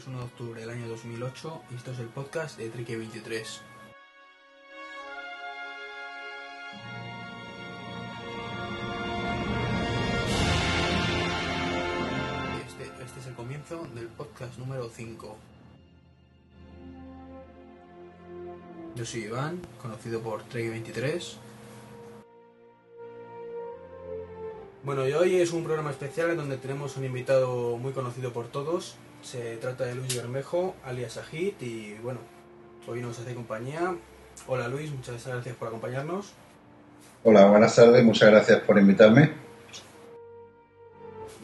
es 1 de octubre del año 2008 y esto es el podcast de Trique 23. Este, este es el comienzo del podcast número 5. Yo soy Iván, conocido por Trique 23. Bueno, y hoy es un programa especial en donde tenemos un invitado muy conocido por todos. Se trata de Luis Bermejo, alias Ajit, y bueno, hoy nos hace compañía. Hola Luis, muchas gracias por acompañarnos. Hola, buenas tardes, muchas gracias por invitarme.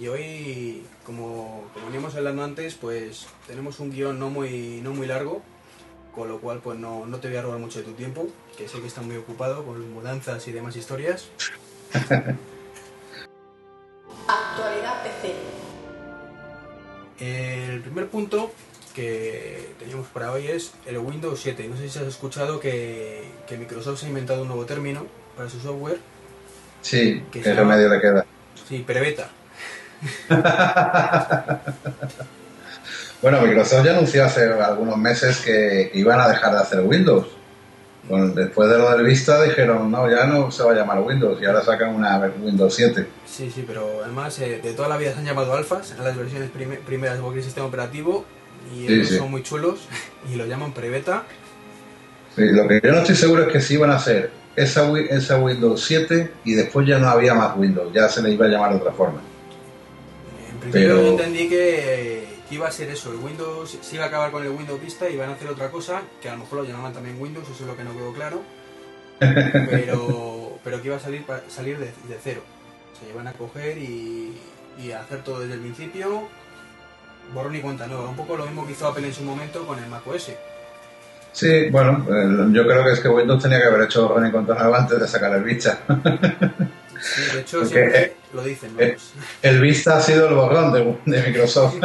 Y hoy, como, como veníamos hablando antes, pues tenemos un guion no muy, no muy largo, con lo cual pues no, no te voy a robar mucho de tu tiempo, que sé que estás muy ocupado con mudanzas y demás historias. primer punto que teníamos para hoy es el Windows 7. No sé si has escuchado que, que Microsoft se ha inventado un nuevo término para su software. Sí, Que qué remedio le queda. Sí, prebeta. Bueno, Microsoft ya anunció hace algunos meses que iban a dejar de hacer Windows. Bueno, después de lo del Vista dijeron, no, ya no se va a llamar Windows y ahora sacan una Windows 7. Sí, sí, pero además eh, de toda la vida se han llamado alfas en las versiones prime- primeras de cualquier sistema operativo y Sí, son muy chulos y lo llaman prebeta. Sí, lo que yo no estoy seguro es que sí iban a hacer esa, esa Windows 7 y después ya no había más Windows, ya se le iba a llamar de otra forma. En principio Pero- yo entendí que, que iba a ser eso, el Windows se iba a acabar con el Windows Vista y iban a hacer otra cosa, que a lo mejor lo llamaban también Windows, eso es lo que no quedó claro, pero, pero que iba a salir, salir de, de cero. Se iban a coger y, y a hacer todo desde el principio, borrón y cuenta nueva, un poco lo mismo que hizo Apple en su momento con el Mac OS. Sí, bueno, eh, yo creo que es que Windows tenía que haber hecho borrón y cuenta nueva antes de sacar el Vista. Sí, de hecho siempre eh, lo dicen, ¿no? eh, El Vista ha sido el borrón de, de Microsoft.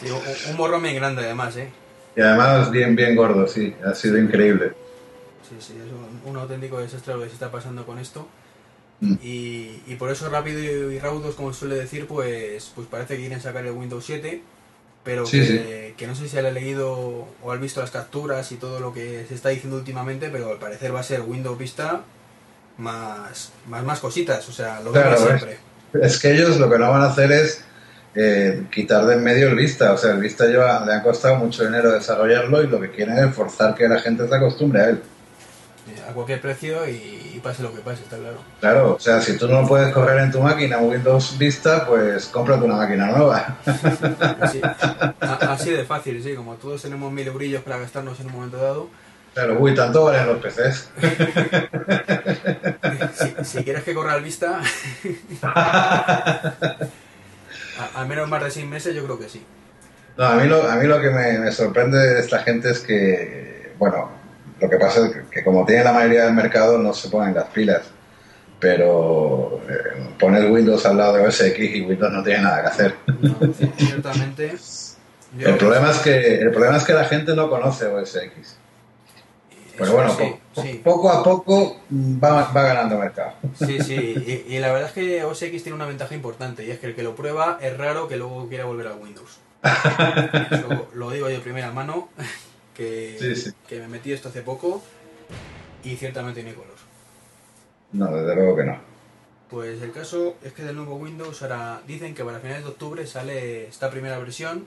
Sí, un, un borrón bien grande además, ¿eh? Y además bien, bien gordo, sí, ha sido increíble. Sí, sí, es un, un auténtico desastre lo que se está pasando con esto. Mm. Y, y por eso rápido y, raudos, como suele decir, pues, pues parece que quieren sacar el Windows 7, pero Sí, que, que no sé si han leído o han visto las capturas y todo lo que se está diciendo últimamente, pero al parecer va a ser Windows Vista más, más, más cositas, o sea, lo Claro, siempre. Es que ellos lo que no van a hacer es eh, quitar de en medio el Vista. O sea, el Vista lleva, le ha costado mucho dinero desarrollarlo y lo que quieren es forzar que la gente se acostumbre a él. A cualquier precio y, y pase lo que pase, está claro. Claro, o sea, si tú no puedes correr en tu máquina Windows Vista, pues cómprate una máquina nueva. Así, a- así de fácil, sí, como todos tenemos mil eurillos para gastarnos en un momento dado. Claro, uy, tanto valen los PCs. Si, si quieres que corra al vista, a- al menos más de seis meses, yo creo que sí. No, a mí lo, a mí lo que me, me sorprende de esta gente es que, bueno, lo que pasa es que, que como tiene la mayoría del mercado no se ponen las pilas. Pero eh, poner Windows al lado de OS X y Windows no tiene nada que hacer. No, ci- ciertamente. El problema es que el problema es que la gente no conoce OS X. Pero eso bueno, sí, po- sí, poco a poco va, va ganando mercado. sí, sí. Y, y la verdad es que OS X tiene una ventaja importante y es que el que lo prueba es raro que luego quiera volver a Windows. Eso lo digo yo de primera mano, que, Sí, que me metí esto hace poco y ciertamente tiene color. No, desde luego que no. Pues el caso es que del nuevo Windows ahora dicen que para finales de octubre sale esta primera versión,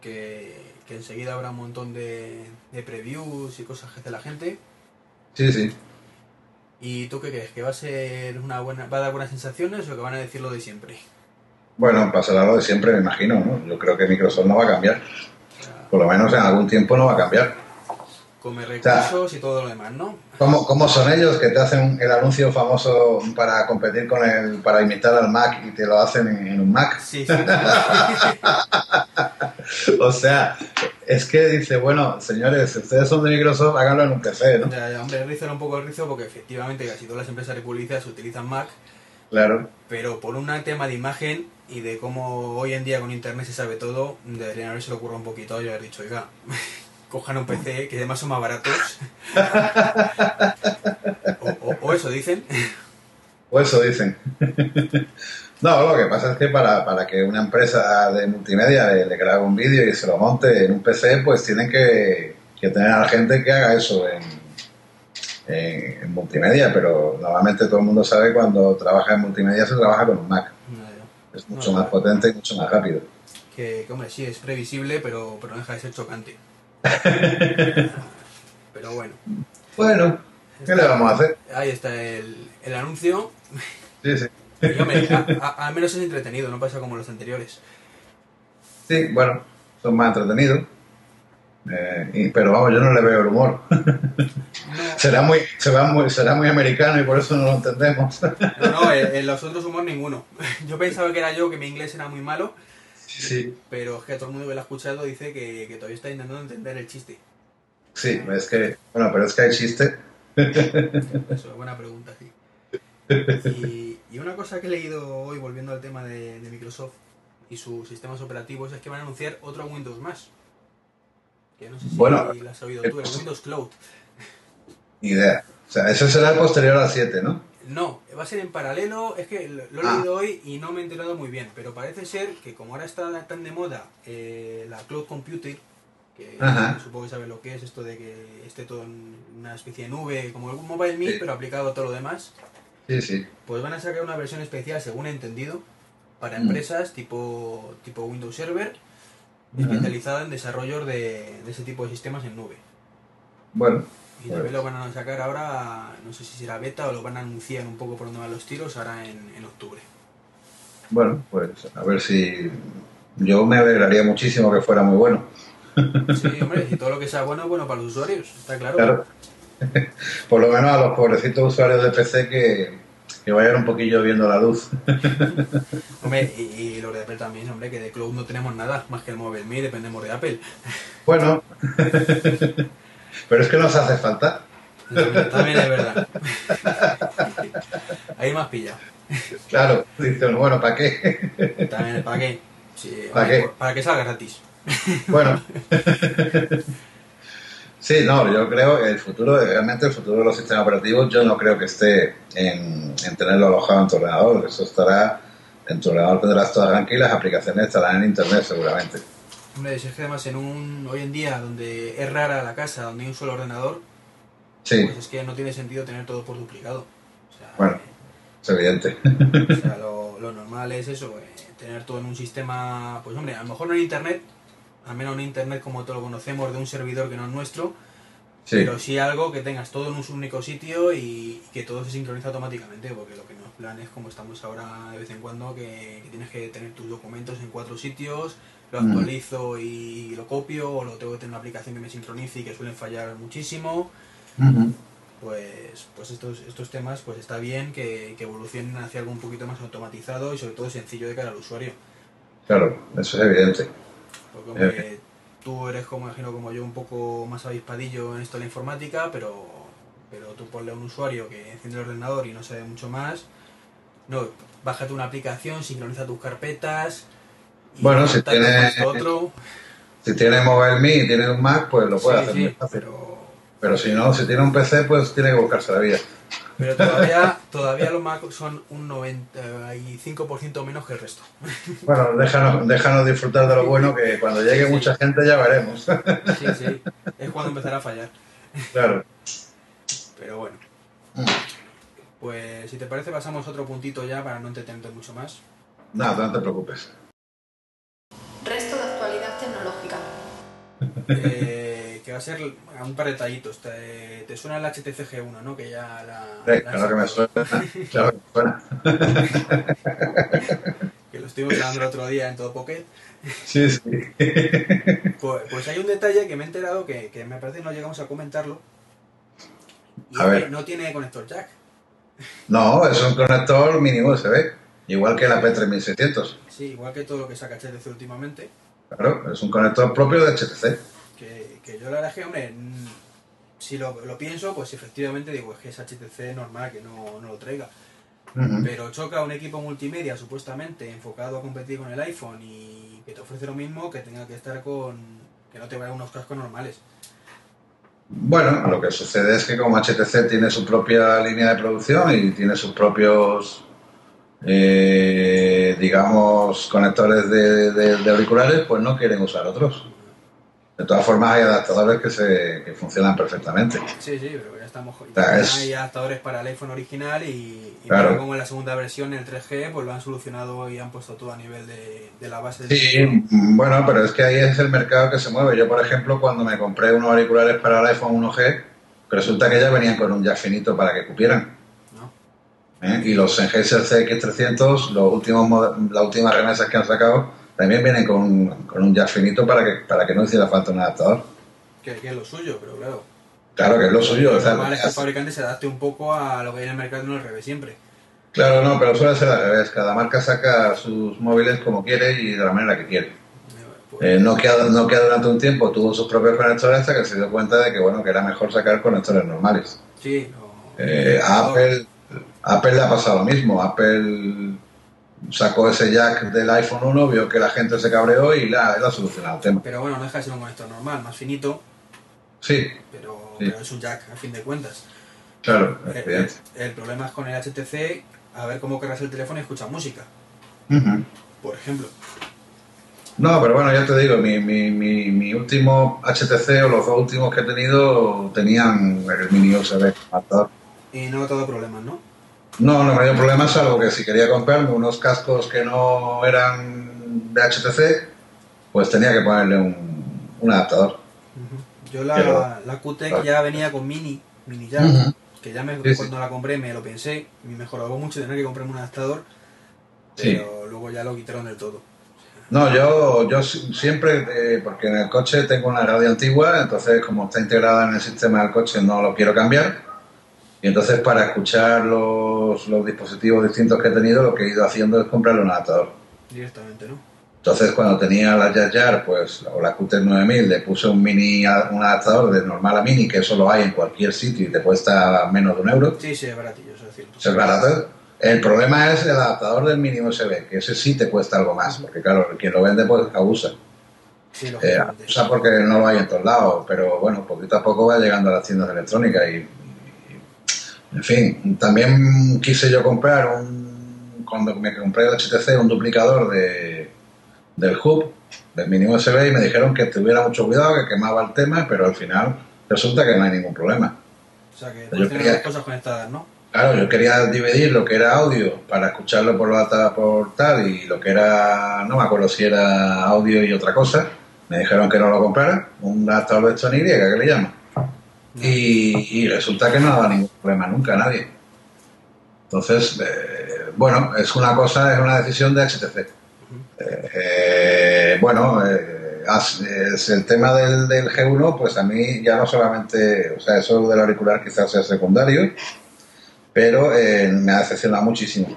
que, que enseguida habrá un montón de, de previews y cosas que hace la gente. Sí, sí. ¿Y tú qué crees? ¿Que va a ser una buena, va a dar buenas sensaciones o que van a decir lo de siempre? Bueno, pasará lo de siempre, me imagino. ¿no? Yo creo que Microsoft no va a cambiar. O sea, Por lo menos en algún tiempo no va a cambiar. come recursos y todo lo demás, ¿no? ¿Cómo, cómo son ellos que te hacen el anuncio famoso para competir con el, para imitar al Mac y te lo hacen en, en un Mac? Sí, sí. O sea, es que dice, bueno, señores, si ustedes son de Microsoft, háganlo en un PC, ¿no? Ya, ya, hombre, rizar un poco el rizo porque efectivamente casi todas las empresas de publicidad se utilizan Mac, Claro. pero por un tema de imagen y de cómo hoy en día con internet se sabe todo, deberían haberse lo ocurrido un poquito y haber dicho, oiga, cojan un PC que además son más baratos. o, o- o eso dicen. O eso dicen. No, lo que pasa es que para, para que una empresa de multimedia le, le grabe un vídeo y se lo monte en un PC, pues tienen que, que tener a la gente que haga eso en, en, en multimedia, pero normalmente todo el mundo sabe cuando trabaja en multimedia se trabaja con un Mac. No, no. Es mucho No, más no. potente y mucho más rápido. Que, que, hombre, sí, es previsible, pero, pero no deja de ser chocante. pero bueno, Bueno, ¿qué le vamos a hacer? ahí está el, el anuncio. Sí, sí. Al menos es entretenido, no pasa como los anteriores. Sí, bueno, son más entretenidos. Eh, y- pero vamos, yo no le veo el humor. será muy, será muy, será muy americano y por eso no lo entendemos. No, no, en, en los otros humor ninguno. Yo pensaba que era yo, que mi inglés era muy malo, sí, pero es que todo el mundo que lo ha escuchado dice que, que todavía está intentando entender el chiste. sí, es que, bueno, pero es que hay chiste. Eso es buena pregunta, sí. Y, y una cosa que he leído hoy, volviendo al tema de, de Microsoft y sus sistemas operativos, es que van a anunciar otro Windows más. Que no sé si Bueno, lo has oído tú, el Windows Cloud. Ni idea. O sea, eso será posterior al 7, ¿no? No, va a ser en paralelo, es que lo, he Ah. leído hoy y no me he enterado muy bien, pero parece ser que como ahora está tan de moda eh, la cloud computing, que Ajá. supongo que sabes lo que es esto de que esté todo en una especie de nube, como el Mobile Me, Sí. pero aplicado a todo lo demás, Sí, sí. pues van a sacar una versión especial, según he entendido, para Mm. empresas tipo, tipo Windows Server, Ujú. especializada en desarrollos de, de ese tipo de sistemas en nube. Bueno, Y Pues- también lo van a sacar ahora, no sé si será beta o lo van a anunciar un poco por donde van los tiros ahora en, en octubre. bueno, pues a ver si. Yo me alegraría muchísimo que fuera muy bueno. Sí, hombre, y todo lo que sea bueno, bueno para los usuarios, está claro. Claro. Por lo menos a los pobrecitos usuarios de PC que, que vayan un poquillo viendo la luz. Hombre, y, y los de Apple también, hombre, que de Cloud no tenemos nada, más que el Mobile Me, dependemos de Apple. Bueno, pero es que nos hace falta. También, también es verdad. Ahí me has pillado. Claro, dicen, bueno, ¿para qué? También, ¿para qué? Sí, ¿Para hombre, qué? Para que salga gratis. Bueno. Sí, no, yo creo que el futuro, realmente el futuro de los sistemas operativos, yo no creo que esté en, en tenerlo alojado en tu ordenador. Eso estará, en tu ordenador tendrás todas tranquilas, las aplicaciones estarán en internet seguramente. Hombre, si es que además en un, hoy en día donde es rara la casa, donde hay un solo ordenador, Sí, pues es que no tiene sentido tener todo por duplicado. O sea, Bueno. es evidente. O sea, lo, lo normal es eso, eh, tener todo en un sistema, pues hombre, a lo mejor no en internet, al menos no internet como todos lo conocemos, de un servidor que no es nuestro, Sí, pero sí algo que tengas todo en un único sitio y que todo se sincroniza automáticamente, porque lo que no es plan es como estamos ahora de vez en cuando, que, que tienes que tener tus documentos en cuatro sitios, lo Mm. actualizo y lo copio, o lo tengo que tener una aplicación que me sincronice y que suelen fallar muchísimo. Pues, pues estos, estos temas pues está bien que, que evolucionen hacia algo un poquito más automatizado y sobre todo sencillo de cara al usuario. claro, eso es evidente. Porque hombre, tú eres como imagino como yo un poco más avispadillo en esto de la informática, pero, pero tú ponle a un usuario que enciende el ordenador y no sabe mucho más. No, bájate una aplicación, sincroniza tus carpetas. y Bueno, si tiene- otro. Si tiene Mobile Me y tiene un Mac, pues lo puede Sí, hacer sí, muy fácil. pero, Pero si no, si tiene un PC, pues tiene que buscarse la vida. Pero todavía, todavía los Mac son un 95% menos que el resto. Bueno, déjanos, déjanos disfrutar de lo bueno, que cuando llegue Sí. mucha gente ya veremos. Sí, sí, es cuando empezará a fallar. claro. Pero bueno. Mm. Pues si te parece pasamos a otro puntito ya para no entretenerte mucho más. Nada, no te preocupes. Resto de actualidad tecnológica. Eh, que va a ser un par de detallitos. Te, te suena el HTC G1, ¿no? Que ya la... Sí, la- claro que me suena. Claro que me suena. que lo estuvimos hablando el otro día en todo Pocket. Sí, sí. Pues, pues hay un detalle que me he enterado que, que me parece que no llegamos a comentarlo. Y A es ver. que no tiene conector jack. No, es un conector mínimo USB. Igual que la P3600. Sí, igual que todo lo que saca HTC últimamente. Claro, es un conector propio de HTC. Que, yo la verdad es que, hombre, mm, si lo, lo pienso, pues efectivamente digo, es que es HTC normal que no, no lo traiga. Pero choca un equipo multimedia supuestamente enfocado a competir con el iPhone y que te ofrece lo mismo que tenga que estar con... que no te vayan unos cascos normales. Bueno, lo que sucede es que como HTC tiene su propia línea de producción y tiene sus propios, eh, digamos, conectores de, de- de auriculares, pues no quieren usar otros. De todas formas, hay adaptadores que, se, que funcionan perfectamente. Sí, sí, pero ya estamos. y sea, es- Hay adaptadores para el iPhone original y, y Claro. ahora como en la segunda versión, el 3G, pues lo han solucionado y han puesto todo a nivel de, de la base Sí, mm, bueno, pero es que ahí es el mercado que se mueve. Yo, por ejemplo, cuando me compré unos auriculares para el iPhone 1G, resulta que ya venían con un jack finito para que cupieran. ¿no? ¿eh? Y los Sennheiser CX300, los últimos, las últimas remesas que han sacado, también vienen con, con un jack finito para que, para que no hiciera falta un adaptador. Que, que es lo suyo, pero claro. Claro que es lo suyo. normal es que el fabricante se adapte un poco a lo que hay en el mercado no al revés siempre. claro, no, pero suele ser al revés. Cada marca saca sus móviles como quiere y de la manera que quiere. Eh, pues, Eh, Nokia, Nokia durante un tiempo tuvo sus propios conectores hasta que se dio cuenta de que bueno que era mejor sacar conectores normales. sí, no- Eh, a Apple, Apple le ha pasado lo mismo. Apple sacó ese jack del iPhone 1, vio que la gente se cabreó y la, él ha solucionado el tema. Pero bueno, no deja de ser un conector normal, más finito, Sí, pero, Sí. pero es un jack a fin de cuentas. claro, el problema es con el HTC, a ver cómo cargas el teléfono y escuchas música, por ejemplo. No, pero bueno, ya te digo, mi, mi, mi, mi último HTC o los dos últimos que he tenido tenían el mini USB. Y no ha dado problemas, ¿no? No, no me dio problema, salvo que si quería comprarme unos cascos que no eran de HTC, pues tenía que ponerle un, un adaptador. Yo la, Pero- la QTEC ya venía con mini, mini Ujú. que ya me, Sí, sí. cuando la compré me lo pensé, me mejoró mucho tener que comprarme un adaptador, Sí. pero luego ya lo quitaron del todo. No, yo, yo si- siempre, eh, porque en el coche tengo una radio antigua, entonces como está integrada en el sistema del coche no lo quiero cambiar. Y entonces para escuchar los, los dispositivos distintos que he tenido, lo que he ido haciendo es comprarle un adaptador. Directamente, ¿no? Entonces cuando tenía la Yayar, pues, o la QT 9000, le puse un mini un adaptador de normal a mini, que eso lo hay en cualquier sitio y te cuesta menos de un euro. Sí, sí, es baratillo, eso es cierto. Es barato. El problema es el adaptador del mini USB, que ese sí te cuesta algo más, porque claro, quien lo vende pues abusa. Sí, Eh, abusa porque no lo hay en todos lados, pero bueno, poquito a poco va llegando a las tiendas electrónicas y- en fin, también quise yo comprar un, cuando me compré el HTC, un duplicador de, del hub, del mini USB, y me dijeron que tuviera mucho cuidado, que quemaba el tema, pero al final resulta que no hay ningún problema. o sea que yo quería- las cosas conectadas, ¿no? Claro, yo quería dividir lo que era audio para escucharlo por la por tal y lo que era, no me acuerdo si era audio y otra cosa. Me dijeron que no lo comprara, un adaptador de Sony Y que le llaman. Y, y resulta que no daba ningún problema nunca a nadie. Entonces, eh, bueno, es una cosa, es una decisión de HTC. Eh, eh, bueno, eh, es el tema del, del G1, pues a mí ya no solamente, o sea, eso del auricular quizás sea secundario, pero eh, me ha decepcionado muchísimo.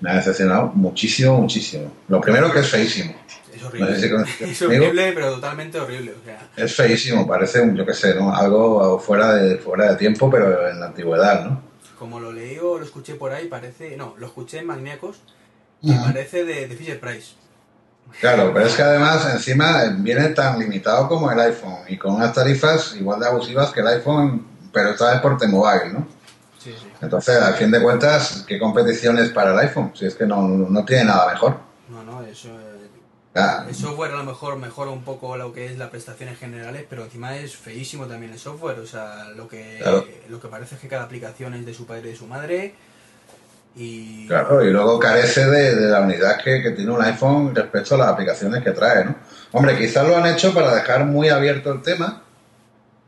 Me ha decepcionado muchísimo, muchísimo. Lo primero que es feísimo. Es No horrible. sé si conoces es conmigo. horrible, pero totalmente horrible. O sea, Es feísimo, parece, un, yo qué sé, ¿no? algo fuera de, fuera de tiempo, pero en la antigüedad, ¿no? como lo leí o lo escuché por ahí, parece. No, lo escuché en Magníacos y parece de, de Fisher Price. Claro, pero es que además encima viene tan limitado como el iPhone y con unas tarifas igual de abusivas que el iPhone, pero esta vez por T-Mobile, ¿no? Sí, sí. Entonces, al fin de cuentas, ¿qué competición es para el iPhone? Si es que no, no tiene nada mejor. No, no, eso. eh, Ah, El software a lo mejor mejora un poco lo que es las prestaciones generales, pero encima es feísimo también el software. O sea, lo que, Claro. lo que parece es que cada aplicación es de su padre y de su madre. Y. Claro, y luego carece de, de la unidad que, que tiene un iPhone respecto a las aplicaciones que trae, ¿no? Hombre, quizás lo han hecho para dejar muy abierto el tema,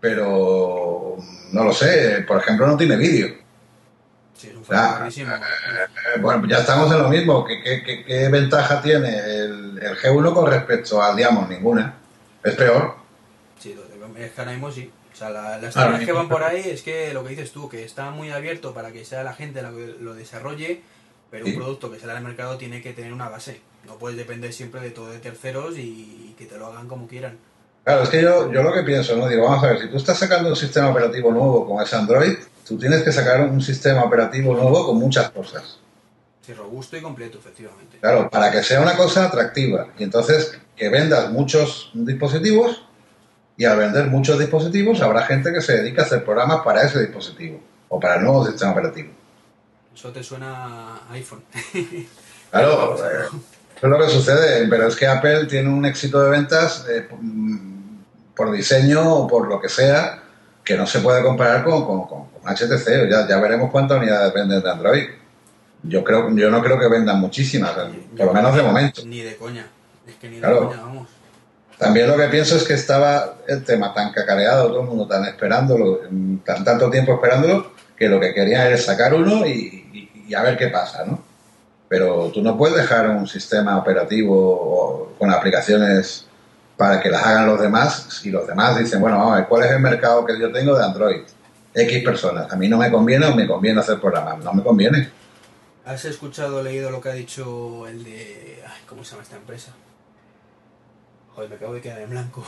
pero no lo sé, por ejemplo, no tiene vídeo. Ah, buenísimo. Eh, bueno, ya estamos en lo mismo. ¿Qué, qué- qué- qué ventaja tiene el, el G1 con respecto al Diamond? Ninguna. Es peor. Sí, es que ahora mismo sí. O sea, la- las teorías que van por ahí es que lo que dices tú, que está muy abierto para que sea la gente la que lo desarrolle, pero Sí. un producto que sale al mercado tiene que tener una base. No puedes depender siempre de todo de terceros y que te lo hagan como quieran. Claro, es que yo, yo lo que pienso, ¿no? Digo, vamos a ver, si tú estás sacando un sistema operativo nuevo como es Android, tú tienes que sacar un sistema operativo nuevo con muchas cosas. Sí, robusto y completo, efectivamente. Claro, para que sea una cosa atractiva. Y entonces que vendas muchos dispositivos y al vender muchos dispositivos habrá gente que se dedica a hacer programas para ese dispositivo o para el nuevo sistema operativo. Eso te suena a iPhone. Claro, eh, eso es lo que sucede, pero es que Apple tiene un éxito de ventas eh, por diseño o por lo que sea que no se puede comparar con, con, con- con HTC. Ya, ya veremos cuántas unidades venden de Android. Yo creo, yo no creo que vendan muchísimas, por lo menos de momento. Ni de coña. Es que ni de Claro. coña, vamos. También lo que pienso es que estaba el tema tan cacareado, todo el mundo tan esperándolo, tan, tanto tiempo esperándolo, que lo que querían era sacar uno y, y- y a ver qué pasa, ¿no? Pero tú no puedes dejar un sistema operativo con aplicaciones para que las hagan los demás si los demás dicen, bueno, vamos a ver, ¿cuál es el mercado que yo tengo de Android? X personas. A mí no me conviene o me conviene hacer programas. No me conviene. ¿Has escuchado o leído lo que ha dicho el de... ay, ¿Cómo se llama esta empresa? Joder, me acabo de quedar en blanco.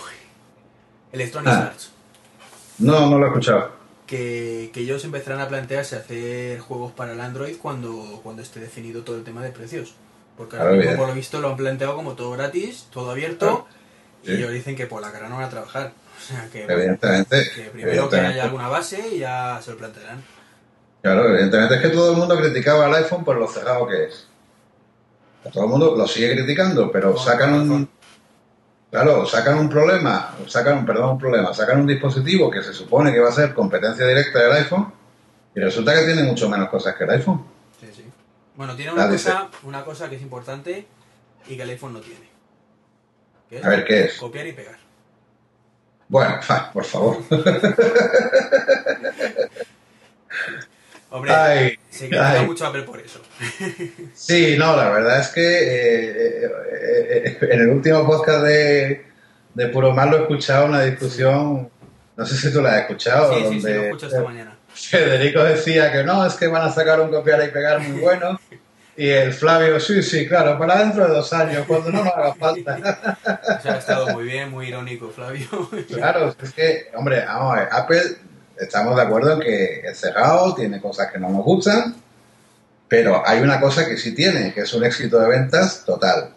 Electronic Ah. Arts. No, no lo he escuchado. Que, que ellos empezarán a plantearse hacer juegos para el Android cuando, cuando esté definido todo el tema de precios. Porque ahora mismo, por lo visto, lo han planteado como todo gratis, todo abierto. Claro. Y Sí. ellos dicen que por la cara no van a trabajar. O sea, que, Evidentemente. que primero que haya alguna base y ya se lo plantearán. Claro, evidentemente es que todo el mundo criticaba al iPhone por lo cerrado que es. Todo el mundo lo sigue criticando, pero sacan un, claro, sacan un problema, sacan, perdón, un problema, sacan un dispositivo que se supone que va a ser competencia directa del iPhone y resulta que tiene mucho menos cosas que el iPhone. Sí, sí. Bueno, tiene una cosa, una cosa que es importante y que el iPhone no tiene. A ver, ¿qué es? Copiar y pegar. Bueno, fa, por favor. Hombre, Ay, se critica mucho Apple por eso. Sí, no, la verdad es que eh, eh, eh, en el último podcast de, de Puro Mal lo he escuchado una discusión, no sé si tú la has escuchado, Sí, sí, sí, donde lo escucho esta mañana. Federico decía que no, es que van a sacar un copiar y pegar muy bueno. Y el Flavio, sí, sí, claro, para dentro de dos años, cuando no nos haga falta. O sea, ha estado muy bien, muy irónico, Flavio. Claro, es que, hombre, vamos a ver, Apple, estamos de acuerdo en que es cerrado, tiene cosas que no nos gustan, pero hay una cosa que sí tiene, que es un éxito de ventas total.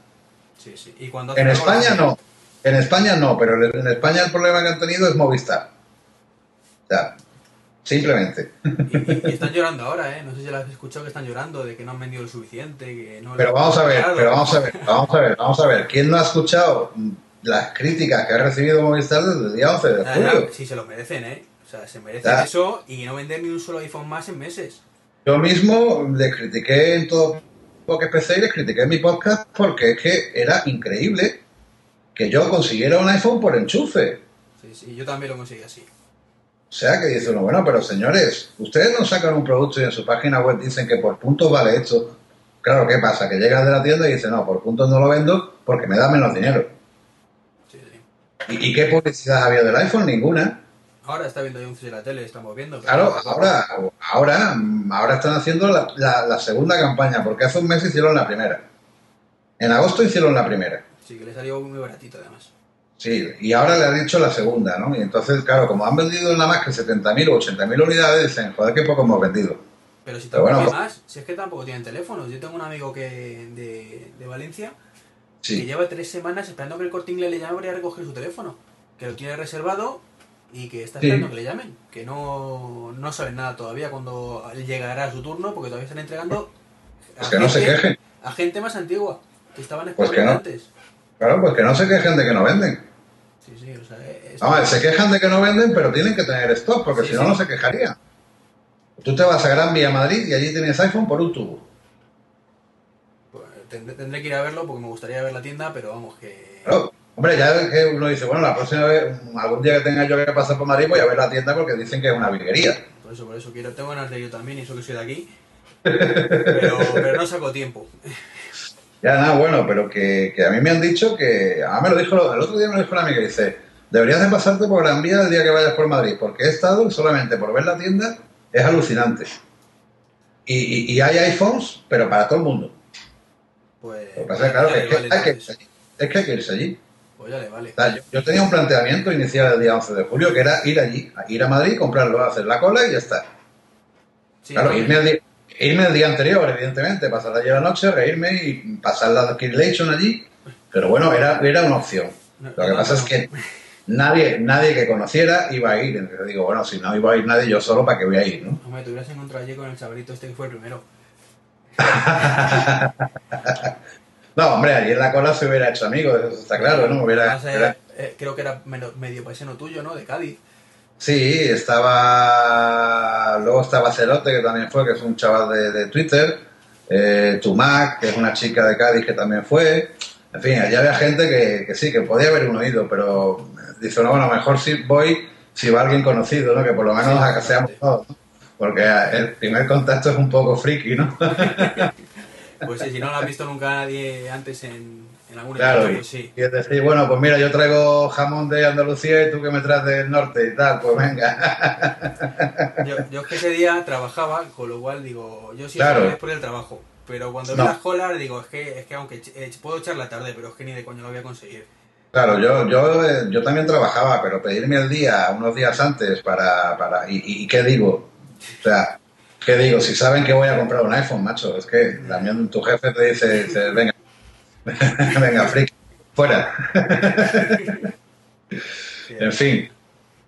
Sí, sí. Y cuando En España no, en España no, pero en España el problema que han tenido es Movistar. O sea, simplemente. Y, y están llorando ahora, ¿eh? No sé si lo has escuchado que están llorando de que no han vendido lo suficiente, que no... Pero vamos a ver, pero vamos a ver, vamos a ver, vamos a ver. ¿Quién no ha escuchado las críticas que ha recibido Movistar desde el día 11 de julio? sí, se lo merecen, ¿eh? O sea, se merecen eso y no vender ni un solo iPhone más en meses. Yo mismo le critiqué en todo lo que empecé y les critiqué en mi podcast porque es que era increíble que yo consiguiera un iPhone por enchufe. Sí, sí, yo también lo conseguí así. O sea que dice uno, bueno, pero señores, ustedes no sacan un producto y en su página web dicen que por puntos vale esto. Claro, ¿qué pasa? Que llegas de la tienda y dices, no, por puntos no lo vendo porque me da menos dinero. Sí, sí. ¿Y, y qué publicidad había del iPhone? Ninguna. Ahora está viendo anuncios en la tele, estamos viendo. pero- Claro, ahora, ahora, ahora están haciendo la, la- la segunda campaña, porque hace un mes hicieron la primera. En agosto hicieron la primera. Sí, que le salió muy baratito además. Sí, y ahora le han dicho la segunda, ¿no? Y entonces, claro, como han vendido nada más que 70.000 o 80.000 unidades, dicen, joder, qué poco hemos vendido. Pero si Pero tampoco bueno, hay más, si es que tampoco tienen teléfonos. Yo tengo un amigo que de, de Valencia que lleva tres semanas esperando que el corte inglés le llame para recoger su teléfono. Que lo tiene reservado y que está Sí. esperando que le llamen. Que no, no saben nada todavía cuando llegará su turno porque todavía están entregando a, pues que no se gente, quejen. a gente más antigua que estaban Pues esperando que no. antes. Claro, pues que no se quejen de que no venden. Sí, sí, o sea, es- ver, se quejan de que no venden, pero tienen que tener stock, porque Sí, si no, sí. no se quejarían. Tú te vas a Gran Vía Madrid y allí tienes iPhone por un tubo. pues, tendré, tendré que ir a verlo porque me gustaría ver la tienda, pero vamos que... Claro. Hombre, ya que uno dice, bueno, la próxima vez, algún día que tenga yo que pasar por Madrid, voy a ver la tienda porque dicen que es una viguería. Por eso, por eso quiero, tengo ganas de ir también, y eso que soy de aquí. Pero, pero no saco tiempo. Ya, nada, bueno, pero que, que a mí me han dicho que. A me lo dijo, el otro día me lo dijo una amiga, dice: Deberías de pasarte por Gran Vía el día que vayas por Madrid, porque he estado solamente por ver la tienda es alucinante. Y, y- y hay iPhones, pero para todo el mundo. Pues, Lo que pasa claro, que, le es, que hay que irse allí. es que hay que irse allí. Pues ya le vale. O sea, yo, yo tenía un planteamiento inicial el día 11 de julio que era ir allí, ir a Madrid, comprarlo, hacer la cola y ya está. Sí, Claro, irme el, día, irme el día anterior, evidentemente, pasar allí la noche, reírme y pasar la Kirlation allí. Pero bueno, era, era una opción. Lo que pasa es que nadie, nadie que conociera iba a ir. Entonces digo, bueno, si no iba a ir nadie, yo solo, ¿para qué voy a ir, no? Hombre, te hubieras encontrado allí con el chavalito este que fue el primero. No, hombre, allí en la cola se hubiera hecho amigo, eso está claro, ¿no? Hubiera, Además, eh, eh, creo que era medio, medio paisano tuyo, ¿no? De Cádiz. Sí, estaba. Luego estaba Cerote, que también fue, que es un chaval de, de Twitter. Eh, Tumac, que es una chica de Cádiz que también fue. En fin, allá había gente que, que sí, que podía haber uno ido, pero dice, no, bueno, mejor si voy si va alguien conocido, ¿no? Que por lo menos Sí, seamos todos. ¿no? Porque el primer contacto es un poco friki, ¿no? Pues sí, si no lo has visto nunca nadie antes en, en algún Claro, y, sí. y decir, bueno, pues mira, yo traigo jamón de Andalucía y tú que me traes del norte y tal, pues venga. Yo, yo es que ese día trabajaba, con lo cual digo, yo sí Claro. es por el trabajo. Pero cuando No. vi las colas, digo, es que, es que aunque eh, puedo echar la tarde, pero es que ni de coño lo voy a conseguir. Claro, yo, yo, eh, yo también trabajaba, pero pedirme el día unos días antes para... para y, y- y qué digo? O sea, ¿qué digo? Si saben que voy a comprar un iPhone, macho, es que también tu jefe te dice, dice, venga, venga, friki, fuera. En fin.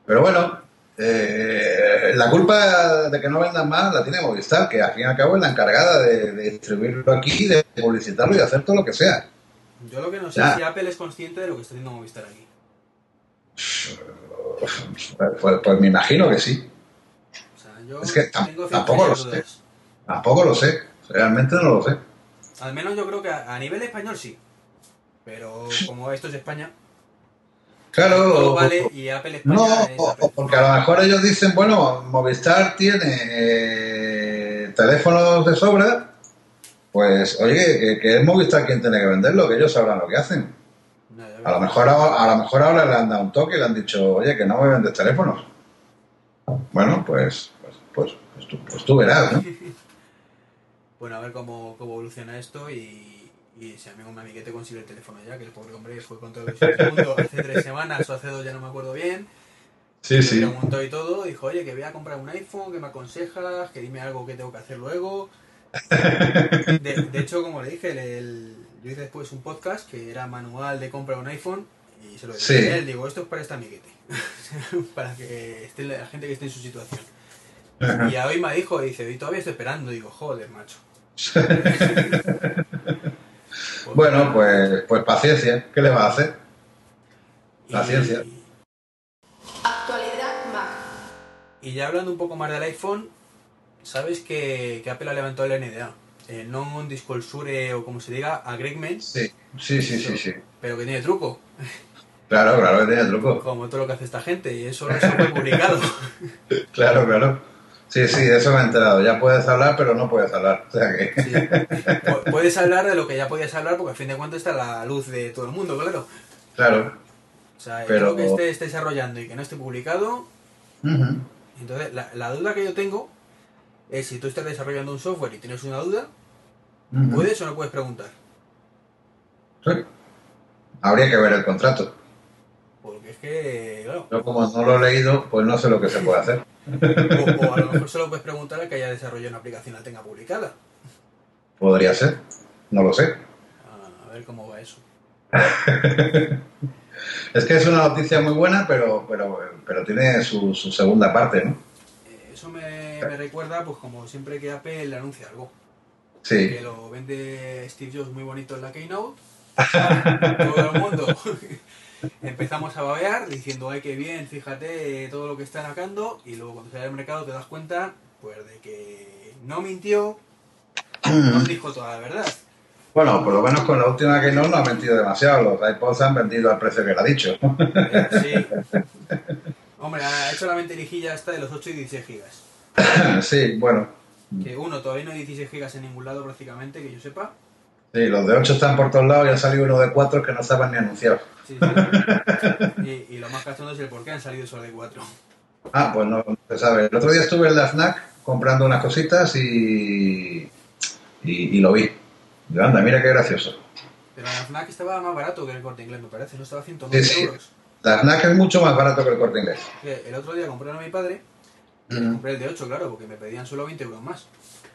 Pero bueno, eh, la culpa de que no vendan más la tiene Movistar, que al fin y al cabo es la encargada de, de distribuirlo aquí, de publicitarlo y de hacer todo lo que sea. Yo lo que no sé Ya. es si Apple es consciente de lo que está haciendo Movistar aquí. Pues, pues me imagino que sí. O sea, yo Es que tampoco lo sé. Tampoco lo sé. Realmente no lo sé. Al menos yo creo que a, a nivel español sí. Pero como esto es España, Claro. o- vale y Apple España No, o- o porque a lo mejor ellos dicen, bueno, Movistar tiene eh, teléfonos de sobra, pues oye, que, que es Movistar quien tiene que venderlo, que ellos sabrán lo que hacen. No, A lo mejor a lo mejor ahora le han dado un toque y le han dicho, oye, que no me vendes teléfonos. Bueno, pues, pues, pues, pues tú, pues tú verás, ¿no? Bueno, a ver cómo, cómo evoluciona esto y, y si a mí un amiguete consigue el teléfono ya, que el pobre hombre fue con todo el mundo hace tres semanas o hace dos, ya no me acuerdo bien. Sí, sí. preguntó y todo, dijo, oye, que voy a comprar un iPhone, que me aconsejas, que dime algo que tengo que hacer luego. De, de hecho, como le dije, el- el- yo hice después un podcast que era manual de compra de un iPhone y se lo dije Sí. a él, digo, esto es para este amiguete, para que esté la gente que esté en su situación. Y a hoy me dijo, dice, y todavía estoy esperando, digo, joder, macho. Bueno, pues, pues paciencia, ¿qué le va a hacer? Paciencia. Actualidad Mac. Y ya hablando un poco más del iPhone, sabes que, que Apple ha levantado el NDA, el Non-Disclosure o como se diga, Agreement, Sí, sí, sí, sí, sí. pero que tiene truco, Claro, claro que tiene truco. como todo lo que hace esta gente, y eso se fue publicado. Claro, claro. Sí, sí, de eso me he enterado. Ya puedes hablar, pero no puedes hablar. O sea que... Sí. Puedes hablar de lo que ya podías hablar porque al fin de cuentas está la luz de todo el mundo, claro. Claro. O sea, Pero- lo que esté, esté desarrollando y que no esté publicado, entonces la, la duda que yo tengo es si tú estás desarrollando un software y tienes una duda. ¿puedes o no puedes preguntar? Sí. Habría que ver el contrato. Porque es que, claro, Yo como no lo he leído, pues no sé lo que se puede hacer. O, o a lo mejor solo puedes preguntar al que haya desarrollado una aplicación y la tenga publicada. Podría ser. No lo sé. A, a ver cómo va eso. Es que es una noticia muy buena, pero, pero, pero tiene su, su segunda parte, ¿no? Eh, Eso me, me recuerda, pues como siempre que Apple anuncia algo. Sí. Que lo vende Steve Jobs muy bonito en la Keynote. Todo el mundo. Empezamos a babear diciendo, ay, qué bien, fíjate todo lo que están sacando. Y luego cuando sale al mercado te das cuenta, pues de que no mintió, no dijo toda la verdad. Bueno, por lo menos con la última que no, no ha mentido demasiado. Los iPods han vendido al precio que le ha dicho. Sí. Hombre, ha hecho la ventelijilla esta de los 8 y 16 gigas. sí, bueno. Que uno, todavía no hay 16 gigas en ningún lado prácticamente, que yo sepa. Sí, los de 8 están por todos lados y ha salido uno de 4 que no estaban ni anunciados. Sí, sí. Y, y lo más cachondo es el por qué han salido solo de 4. Ah, pues no, se sabe. El otro día estuve en la FNAC comprando unas cositas y, y, y lo vi. Yo, anda, mira qué gracioso. Pero la FNAC estaba más barato que el corte inglés, me parece, no estaba a 109 Sí, sí. euros. La FNAC es mucho más barato que el corte inglés. El otro día compré a mi padre, Ujú, compré el de 8, claro, porque me pedían solo 20 euros más.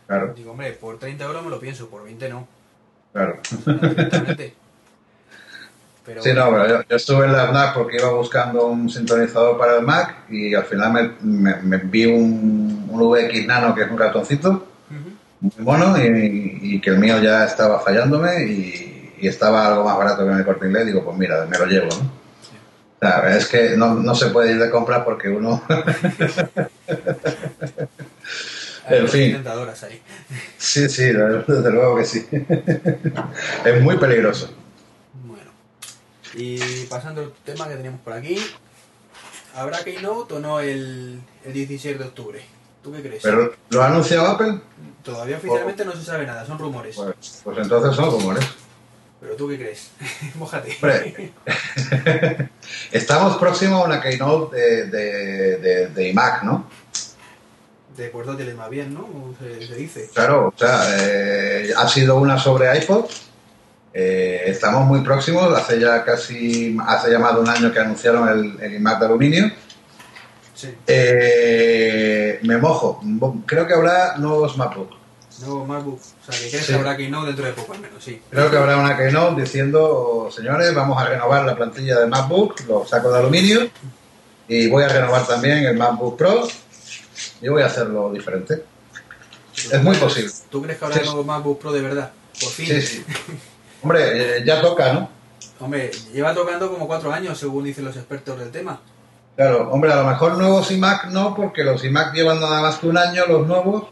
Claro, Digo, hombre, por 30 euros me lo pienso, por 20 no. Claro. Pero Sí, no, pero yo, yo estuve en la FNAC porque iba buscando un sintonizador para el Mac y al final me, me- me vi un, un VX Nano que es un ratoncito Ujú. muy mono y, y que el mío ya estaba fallándome y, y estaba algo más barato que en el corte inglés. Digo, pues mira, me lo llevo, ¿no? O sea, es que no, no se puede ir de compras porque uno. Hay en fin. tentadoras ahí. sí, sí, desde luego que sí. es muy peligroso. Bueno. Y pasando al tema que teníamos por aquí. ¿Habrá Keynote o no el, el 16 de octubre? ¿Tú qué crees? Pero, ¿lo ha anunciado Apple? Todavía oficialmente no se sabe nada, son rumores. Pues, pues entonces son rumores. Pero tú qué crees? Mójate. Estamos próximos a una keynote de, de, de- de iMac, ¿no? De portátiles más bien, ¿no? Se, se dice. Claro, o sea, eh, ha sido una sobre iPod. eh, estamos muy próximos, hace ya casi, hace ya más de un año que anunciaron el, el iMac de aluminio. Sí. Eh, me mojo, creo que habrá nuevos MacBook. Nuevo MacBook. O sea, que crees Sí. que habrá Keynote dentro de poco al menos, sí. Creo que habrá una keynote diciendo, señores, vamos a renovar la plantilla de MacBook, los sacos de aluminio, y voy a renovar también el MacBook Pro, y voy a hacerlo diferente. Es muy posible. ¿Tú crees que habrá Sí. nuevo MacBook Pro de verdad? Por fin. Sí, sí. Hombre, eh, ya toca, ¿no? Hombre, lleva tocando como cuatro años, según dicen los expertos del tema. Claro, hombre, a lo mejor nuevos iMac no, porque los iMac llevan nada más que un año, los nuevos.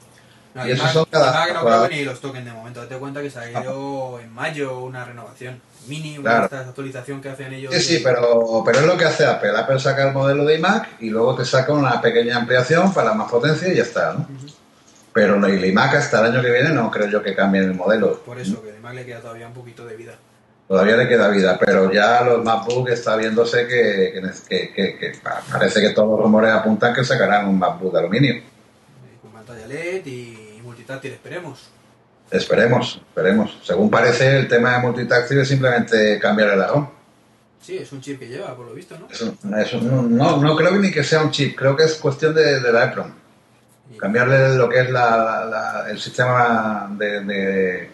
No, Y y esos Mac- son cada- y Mac no cada- creo que ni los toquen de momento. Date cuenta que salió en mayo una renovación mini, una Claro. de estas actualización que hacen ellos. Sí, sí, pero, pero es lo que hace Apple. Apple saca el modelo de iMac y luego te saca una pequeña ampliación para más potencia y ya está, ¿no? Ujú. Pero no, y el iMac hasta el año que viene no creo yo que cambien el modelo. Por eso, que de Mac le queda todavía un poquito de vida. Todavía le queda vida, pero ya los MacBook está viéndose que, que, que- que- parece que todos los rumores apuntan que sacarán un MacBook de aluminio. Con pantalla LED y multitáctil, esperemos. Esperemos, esperemos. Según parece, el tema de multitáctil es simplemente cambiar el ROM. Sí, es un chip que lleva, por lo visto, ¿no? Eso, eso no, no, no creo ni que sea un chip, creo que es cuestión de, de la EPROM. Cambiarle lo que es la, el sistema de, de-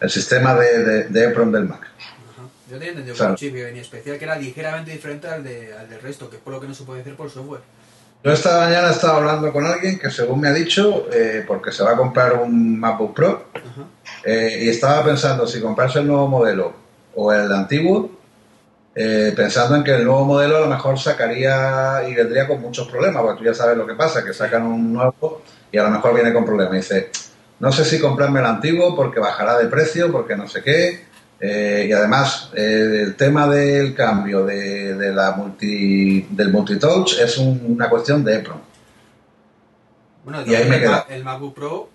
el sistema de, de, EPROM del Mac. Ajá. Yo tenía entendido que era un chip que venía especial, que era ligeramente diferente al, de, al del resto, que es por lo que no se puede hacer por software. Yo esta mañana estaba hablando con alguien que según me ha dicho, eh, porque se va a comprar un MacBook Pro, eh, y estaba pensando si comprarse el nuevo modelo o el antiguo, eh, pensando en que el nuevo modelo a lo mejor sacaría y vendría con muchos problemas, porque tú ya sabes lo que pasa, que sacan un nuevo y a lo mejor viene con problemas. Y dice, no sé si comprarme el antiguo porque bajará de precio, porque no sé qué. Eh, y además, eh, el tema del cambio de, de la multi, del multitouch es un- una cuestión de EPROM. Bueno, Y ahí me el, queda. El MacBook Pro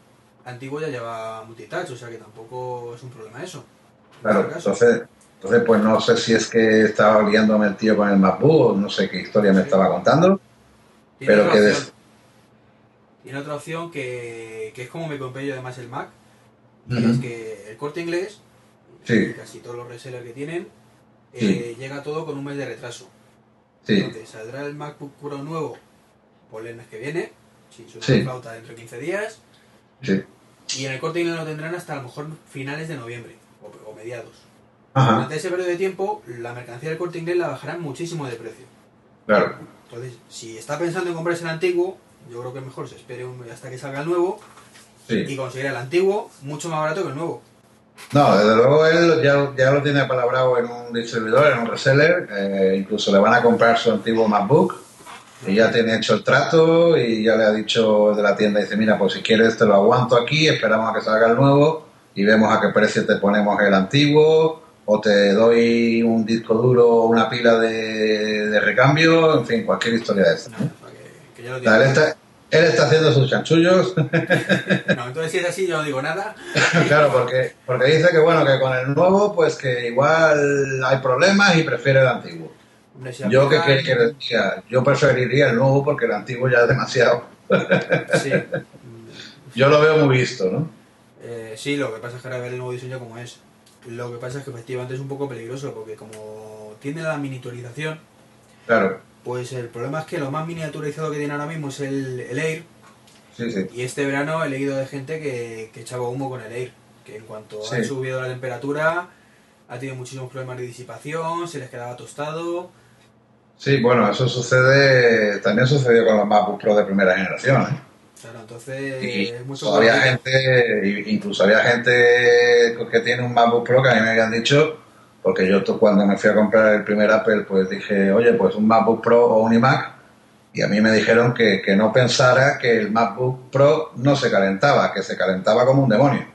antiguo ya lleva multitouch, o sea que tampoco es un problema eso. En Claro, este entonces, entonces pues no sé si es que estaba liándome el tío con el MacBook, no sé qué historia me estaba contando, pero otra que des- Tiene otra opción que, que es como me compré yo además el Mac. Es que el corte inglés, Sí. y casi todos los resellers que tienen, eh, llega todo con un mes de retraso. sí, Entonces saldrá el MacBook Pro nuevo por el mes que viene, si suena Sí. la flauta dentro de 15 días. Y en el corte inglés lo tendrán hasta a lo mejor finales de noviembre o, o mediados. Ajá, Durante ese periodo de tiempo, la mercancía del corte inglés la bajarán muchísimo de precio. claro. Entonces, si está pensando en comprarse el antiguo, yo creo que mejor se espere un- hasta que salga el nuevo y conseguir el antiguo mucho más barato que el nuevo. No, desde luego él ya, ya lo tiene palabrado en un distribuidor, en un reseller, eh, incluso le van a comprar su antiguo MacBook y ya tiene hecho el trato y ya le ha dicho de la tienda, dice, mira, pues si quieres te lo aguanto aquí, esperamos a que salga el nuevo y vemos a qué precio te ponemos el antiguo o te doy un disco duro o una pila de, de recambio, en fin, cualquier historia de esta. No, o sea, que, que ya lo él, está, haciendo sus chanchullos No, entonces si es así, yo no digo nada. claro, porque, porque dice que bueno, que con el nuevo, pues que igual hay problemas y prefiere el antiguo. Hombre, si Yo que, aplican- que, que decía, yo preferiría el nuevo porque el antiguo ya es demasiado. Sí. Yo lo veo muy visto, ¿no? Eh, sí, lo que pasa es que ahora ver el nuevo diseño como es. Lo que pasa es que efectivamente es un poco peligroso porque como tiene la miniaturización, Claro, pues el problema es que lo más miniaturizado que tiene ahora mismo es el, el Air sí, sí. y este verano he leído de gente que, que echaba humo con el Air, que en cuanto Sí. ha subido la temperatura ha tenido muchísimos problemas de disipación, se les quedaba tostado. Sí, bueno, eso sucede, también sucedió con los MacBook Pro de primera generación. ¿eh? Claro, entonces Y es mucho más- gente, incluso había gente que tiene un MacBook Pro que a mí me habían dicho, porque yo cuando me fui a comprar el primer Apple, pues dije, oye, pues un MacBook Pro o un iMac, y a mí me dijeron que, que no pensara que el MacBook Pro no se calentaba, que se calentaba como un demonio.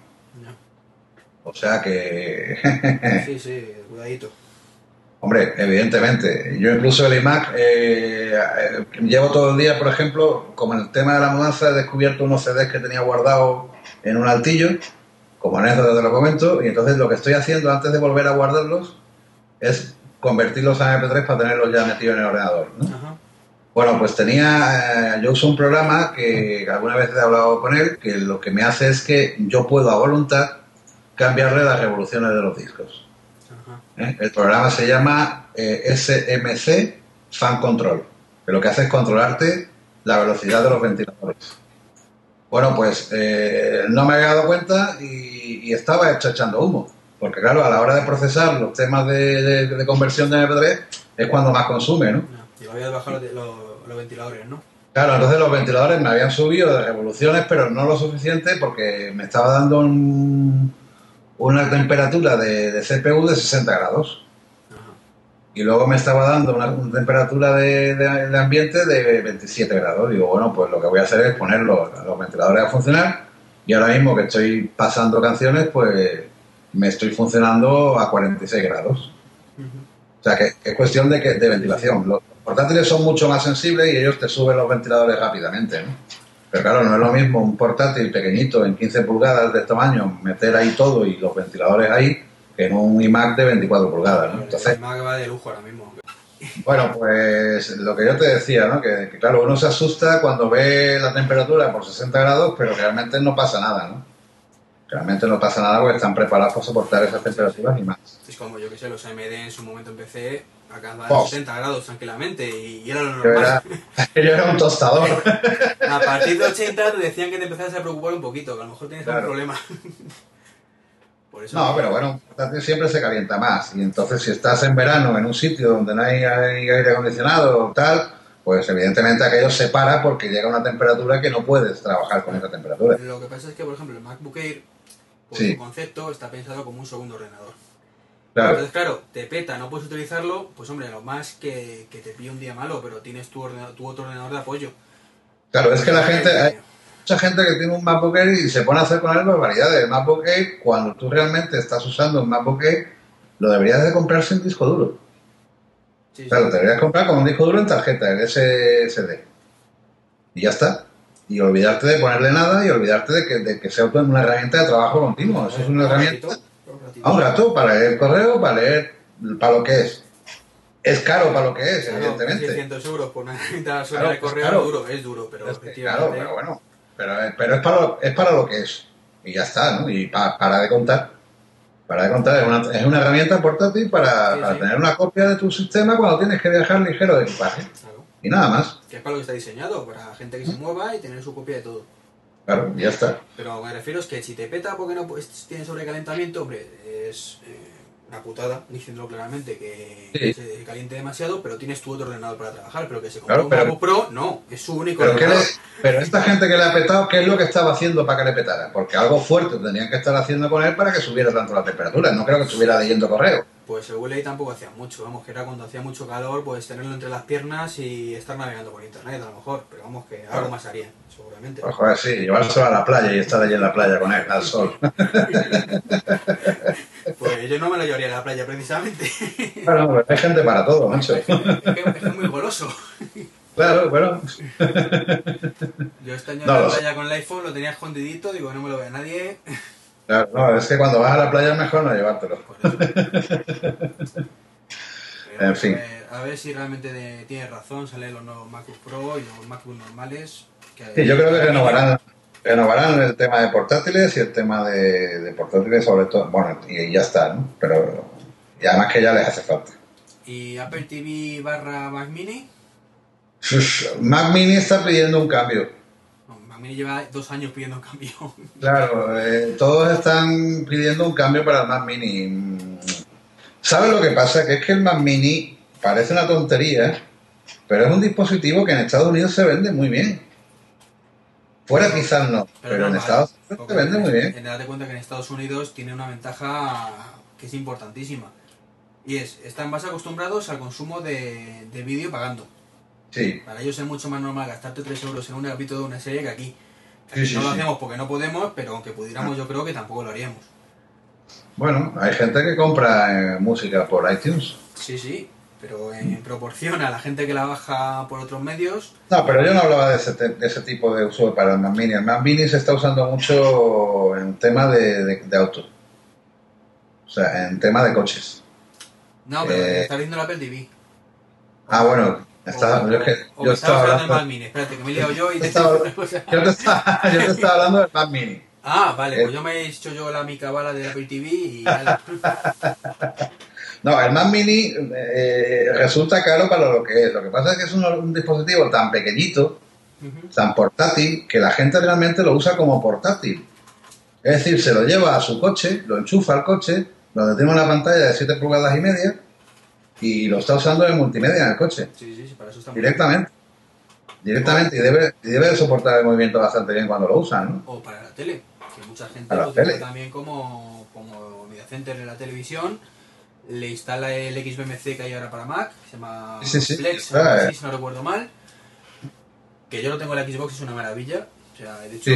No. O sea que, Sí, sí, cuidadito. hombre, evidentemente, yo incluso el iMac eh, eh, llevo todo el día, por ejemplo, como en el tema de la mudanza, he descubierto unos CDs que tenía guardados en un altillo, como anécdota te lo comento, y entonces lo que estoy haciendo antes de volver a guardarlos es convertirlos a MP3 para tenerlos ya metidos en el ordenador. ¿no? Ajá. Bueno, pues tenía, eh, yo uso un programa que alguna vez he hablado con él, que lo que me hace es que yo puedo a voluntad cambiarle las revoluciones de los discos. ¿eh? El programa se llama eh, SMC Fan Control, que lo que hace es controlarte la velocidad de los ventiladores. Bueno, pues eh, no me había dado cuenta y, y estaba echando humo, porque claro, a la hora de procesar los temas de, de- de conversión de MP3 es cuando más consume, ¿no? No. Y había bajado los, los- los ventiladores, ¿no? Claro, entonces los ventiladores me habían subido de revoluciones, pero no lo suficiente porque me estaba dando un- una temperatura de, de CPU de 60 grados. Y luego me estaba dando una, una temperatura de, de- de ambiente de 27 grados. Digo, bueno, pues lo que voy a hacer es poner los, los ventiladores a funcionar. Y ahora mismo que estoy pasando canciones, pues me estoy funcionando a 46 grados. O sea, que es cuestión de, que, de ventilación. Los portátiles son mucho más sensibles y ellos te suben los ventiladores rápidamente, ¿no? Pero claro, no es lo mismo un portátil pequeñito en 15 pulgadas de tamaño, meter ahí todo y los ventiladores ahí, que en un iMac de 24 pulgadas, ¿no? Entonces, El Mac va de lujo ahora mismo. bueno, pues lo que yo te decía, ¿no? Que, que, claro, uno se asusta cuando ve la temperatura por 60 grados, pero realmente no pasa nada, ¿no? Realmente no pasa nada porque están preparados para soportar esas temperaturas y más. Es como, yo que sé, los AMD en su momento empecé alcanzaban Oh. 70 grados tranquilamente y, y era lo Yo normal. era, yo era un tostador. A partir de 80 te decían que te empezabas a preocupar un poquito, que a lo mejor tienes algún problema. Por eso No, pero bueno, siempre se calienta más. Y entonces, si estás en verano en un sitio donde no hay, aire acondicionado o tal, pues evidentemente aquello se para porque llega una temperatura que no puedes trabajar con esa temperatura. Lo que pasa es que, por ejemplo, el MacBook Air, por Sí. su concepto, está pensado como un segundo ordenador. Claro, Entonces, claro, te peta, no puedes utilizarlo, pues hombre, lo más que, que te pille un día malo, pero tienes tu, ordena- tu otro ordenador de apoyo. claro, es que la gente, hay Eh, mucha gente que tiene un MacBook Air y se pone a hacer con él barbaridades. El MacBook Air, cuando tú realmente estás usando un MacBook Air, lo deberías de comprar sin disco duro. sí, sí. Claro, te deberías comprar con un disco duro en tarjeta, el SSD. Y ya está. Y olvidarte de ponerle nada y olvidarte de que, de que sea una herramienta de trabajo continuo. Eso es una Un herramienta a un rato para leer el correo, para leer para lo que es. Es caro para lo que es, Claro, evidentemente. 600 euros por una herramienta sobre Claro, el correo claro. es duro, es duro, pero Es que, efectivamente... claro, pero bueno. Pero, pero es, para lo, es para lo que es. Y ya está, ¿no? Y pa- para de contar. Para de contar, es una, es una herramienta portátil para, Sí, para sí. tener una copia de tu sistema cuando tienes que viajar ligero de equipaje. Claro, Y nada más. que es para lo que está diseñado, para gente que se mueva y tener su copia de todo. Claro, y ya está. Pero me refiero es que si te peta porque no pues, tienes sobrecalentamiento, hombre, es eh, una putada, diciéndolo claramente, que Sí. se caliente demasiado, pero tienes tu otro ordenador para trabajar, pero que se compra Claro, un pero- Pro, no, es su único Pero, ¿qué le- ordenador. pero esta gente que le ha petado, ¿qué es lo que estaba haciendo para que le petara? Porque algo fuerte tenían que estar haciendo con él para que subiera tanto la temperatura. No creo que estuviera leyendo correo. Pues el WLA tampoco hacía mucho, vamos, que era cuando hacía mucho calor, pues tenerlo entre las piernas y estar navegando por internet a lo mejor, pero vamos que algo más haría, seguramente. Pues joder, sí, llevárselo a la playa y estar allí en la playa con él, al sol. Pues yo no me lo llevaría a la playa precisamente. Bueno, hay gente para todo, macho. es, que, es muy goloso. Claro, bueno. Yo este año No, en la playa con el iPhone lo tenía escondidito, digo, no me lo vea nadie. Claro, no, es que cuando vas a la playa es mejor no llevártelo. En fin. A ver, si realmente de- tiene razón, salen los nuevos MacBook Pro y los MacBook normales. Que, Sí, yo creo que renovarán, renovarán el tema de portátiles y el tema de, de portátiles sobre todo. Bueno, y ya está, ¿no? Pero y además que ya les hace falta. Y Apple TV barra Mac Mini. Mac Mini está pidiendo un cambio. No, Mac Mini lleva dos años pidiendo un cambio. Claro, eh, todos están pidiendo un cambio para el Mac Mini. ¿Sabes lo que pasa? Que es que el Mac Mini parece una tontería, pero es un dispositivo que en Estados Unidos se vende muy bien. Fuera quizás no, pero, en Estados Unidos se vende muy bien. en- Date cuenta que en Estados Unidos tiene una ventaja que es importantísima. Y es, están más acostumbrados al consumo de, de vídeo pagando. Sí, Para ellos es mucho más normal gastarte 3 euros en un capítulo de una serie que aquí. Sí, Aquí sí, no lo hacemos porque no podemos, pero aunque pudiéramos yo creo que tampoco lo haríamos. bueno, hay gente que compra eh, música por iTunes. Sí, sí, pero en proporción a la gente que la baja por otros medios, No, pero yo no hablaba de ese, de ese tipo de uso para el Mac Mini. El Mac Mini se está usando mucho en tema de, de, de autos. O sea, en tema de coches. no, pero Eh. está viendo la Apple TV. Ah, bueno, o, yo, es que- o yo me estaba hablando del Mac Mini. Espérate, que me he liado yo y te Estaba- yo te estaba, yo te estaba hablando del Mac Mini. Ah, vale, Eh. pues yo me he hecho yo la mica bala de Apple TV y. No, el Mac Mini eh, resulta caro para lo que es. Lo que pasa es que es un, un dispositivo tan pequeñito, tan portátil, que la gente realmente lo usa como portátil. Es decir, se lo lleva a su coche, lo enchufa al coche, donde tiene una pantalla de 7 pulgadas y media, y lo está usando en multimedia en el coche, Sí, sí, sí, para eso está directamente. Directamente, y debe, y debe de soportar el movimiento bastante bien cuando lo usan, ¿no? O para la tele, que mucha gente Para lo tele. también como, como media center en la televisión. Le instala el XBMC que hay ahora para Mac, se llama Sí, sí, Flex, ah, eh. si no recuerdo mal. Que yo lo tengo en la Xbox, es una maravilla. O sea, de hecho,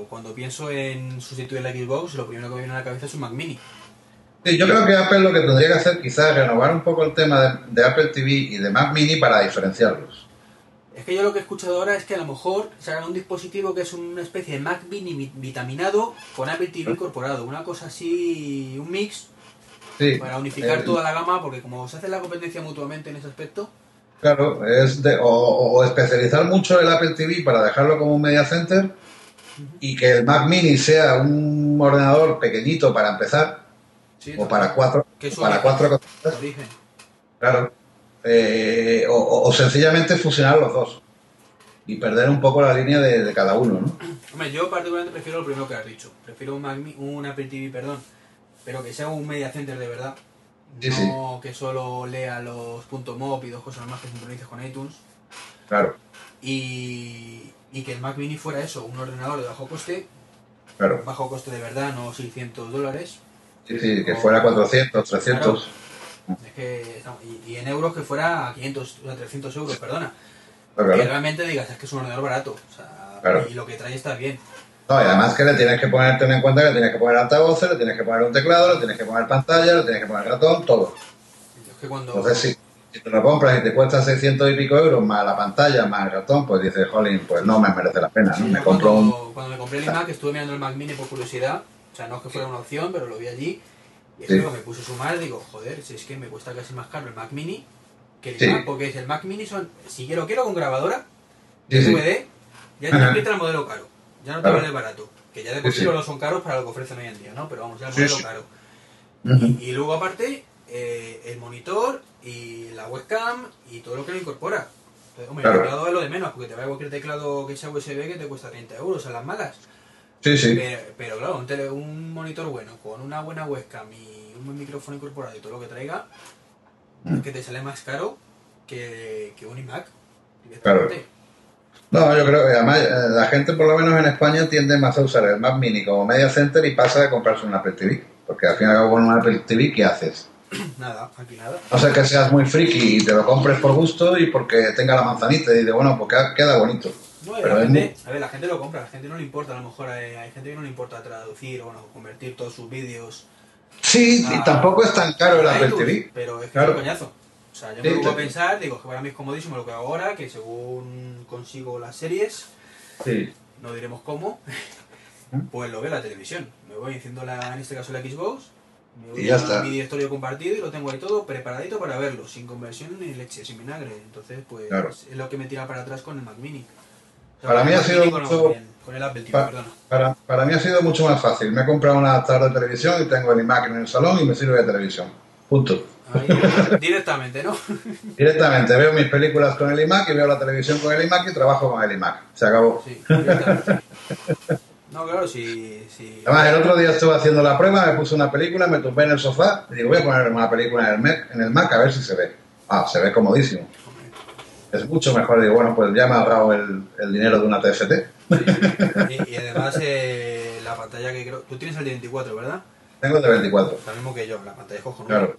Sí. cuando pienso en sustituir la Xbox, lo primero que me viene a la cabeza es un Mac Mini. Sí, yo creo que Apple lo que tendría que hacer quizás es renovar un poco el tema de, de Apple TV y de Mac Mini para diferenciarlos. Es que yo lo que he escuchado ahora es que a lo mejor sacan un dispositivo que es una especie de Mac Mini vi- vitaminado con Apple TV incorporado. Una cosa así, un mix Sí, para unificar toda la gama, porque como se hace la competencia mutuamente en ese aspecto, Claro, es de, o, o especializar mucho el Apple TV para dejarlo como un media center y que el Mac Mini sea un ordenador pequeñito para empezar sí, o para cuatro, para cuatro cosas, claro, Eh, o, sencillamente fusionar los dos y perder un poco la línea de, de cada uno, ¿no? Hombre, yo particularmente prefiero lo primero que has dicho. Prefiero un, Mac un Apple TV, perdón, pero que sea un media center de verdad. Sí, no que solo lea los .mop y dos cosas más que sincronices con iTunes. Claro, Y, y que el Mac Mini fuera eso, un ordenador de bajo coste, claro. bajo coste de verdad, no 600 dólares. Sí, sí, que fuera 400, 300. Es que, y, y en euros que fuera a 500, o sea, 300 euros, perdona. Claro, Que claro. realmente digas, es que es un ordenador barato. O sea, Claro. y lo que trae está bien. No, y además que le tienes que poner, ten en cuenta que le tienes que poner altavoces, le tienes que poner un teclado, le tienes que poner pantalla, le tienes que poner ratón, todo. Es que cuando... Entonces, si, si te lo compras y te cuesta 600 y pico euros más la pantalla, más el ratón, pues dices, jolín, pues no me merece la pena, ¿no? Sí, Me compro un... cuando, cuando me compré el iMac estuve mirando el Mac Mini por curiosidad. O sea, no es que fuera una opción, pero lo vi allí. Y es Sí. que cuando me puse a sumar, digo, joder, si es que me cuesta casi más caro el Mac Mini que el Sí. iMac, porque es el Mac Mini son, si quiero quiero con grabadora, Sí, sí. DVD, ya te empieza el modelo caro. Ya no te vale barato. Que ya de por Sí, no son caros para lo que ofrecen hoy en día, ¿no? Pero vamos, ya el Sí, sí. caro. Y luego aparte, eh, el monitor y la webcam y todo lo que lo incorpora. Entonces, hombre, Claro. el teclado es lo de menos, porque te va a cualquier teclado que sea USB que te cuesta 30 euros a las malas. Sí, sí. Pero, pero claro, un, tele- un monitor bueno, con una buena webcam y un buen micrófono incorporado y todo lo que traiga, Mm. es que te sale más caro que, que un iMac. Claro. No, yo creo que además eh, la gente, por lo menos en España, tiende más a usar el Mac Mini como media center y pasa a comprarse un Apple TV. Porque al fin y al cabo con un Apple TV, ¿qué haces? Nada, aquí nada. No sé que seas muy friki y te lo compres por gusto y porque tenga la manzanita y dices, bueno, pues queda- bonito. No, Pero la gente, a ver, la gente lo compra, a la gente no le importa, a lo mejor hay, hay gente que no le importa traducir o bueno, convertir todos sus vídeos Sí, y tampoco es tan caro el Apple TV. Pero es que Claro. es un coñazo. O sea, yo me pongo a pensar, digo que para mí es comodísimo lo que hago ahora, que según consigo las series, Sí. no diremos cómo, pues lo veo en la televisión. Me voy enciendo la, en este caso la Xbox, me voy Y ya a está. mi directorio compartido y lo tengo ahí todo preparadito para verlo, sin conversión ni leche, sin vinagre. Entonces, pues Claro. es lo que me tira para atrás con el Mac Mini. O sea, Para mí ha sido mucho- con el- Con el Apple TV, Pa- perdona. Para, para mí ha sido mucho más fácil. Me he comprado un adaptador de televisión y tengo el iMac en el salón y me sirve de televisión. Punto. Ahí, directamente, ¿no? Directamente veo mis películas con el iMac y veo la televisión con el iMac y trabajo con el iMac. Se acabó. Sí, directamente. No, claro, si... si... Además, el otro día estuve haciendo la prueba, me puse una película, me tumbé en el sofá y digo, voy a poner una película en el, Mac, en el Mac a ver si se ve. Ah, se ve comodísimo. Es mucho mejor. Digo, bueno, pues ya me ha ahorrado el, el dinero de una TFT. Y, y además eh, la pantalla que creo... Tú tienes el de 24, ¿verdad? Tengo el de 24. Lo mismo que yo, la pantalla es cojonuda. Claro.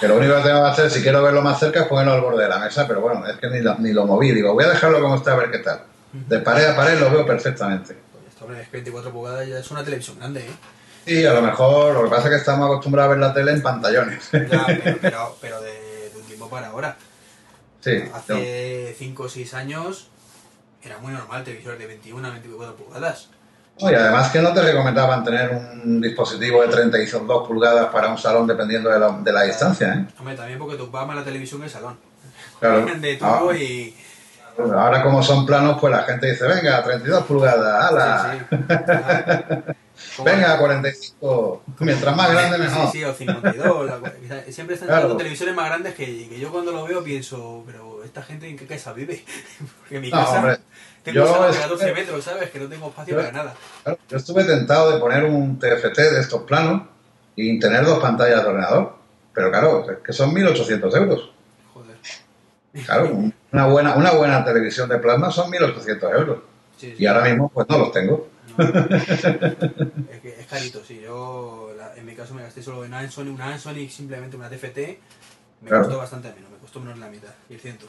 Que lo único que tengo que hacer, si quiero verlo más cerca, es ponerlo al borde de la mesa, pero bueno, es que ni lo, ni lo moví. Digo, voy a dejarlo como está a ver qué tal. De pared a pared lo veo perfectamente. Pues es que 24 pulgadas ya es una televisión grande, ¿eh? Y a lo mejor, lo que pasa es que estamos acostumbrados a ver la tele en pantallones. Ya, pero, pero, pero de, de un tiempo para ahora. Sí, Hace 5 o 6 años era muy normal televisores de 21 a 24 pulgadas. No. y además que no te recomendaban tener un dispositivo de 32 pulgadas para un salón dependiendo de la, de la distancia, ¿eh? Hombre, también porque tú más la televisión que el salón. Claro. De tubo Ah. y... Ahora como son planos, pues la gente dice, venga, 32 pulgadas, ala, Sí, sí. Venga, 45, mientras más grande mejor. Sí, sí, o 52. la- siempre están Claro. televisores más grandes que, que yo cuando lo veo pienso, pero esta gente en qué casa vive. Porque en mi No, casa hombre, tengo yo un salón de es- 14 metros, ¿sabes? Que no tengo espacio Yo- para nada. Claro, Yo estuve tentado de poner un TFT de estos planos y tener dos pantallas de ordenador, pero claro, es que son 1.800 euros. Joder. Claro, una buena, una buena televisión de plasma son 1.800 euros. Sí, sí. Y ahora mismo pues no los tengo. No. es, que es carito, sí. Yo, la- en mi caso, me gasté solo en una Sony, una Sony simplemente una TFT. Me Claro. costó bastante menos, me costó menos de la mitad, 600.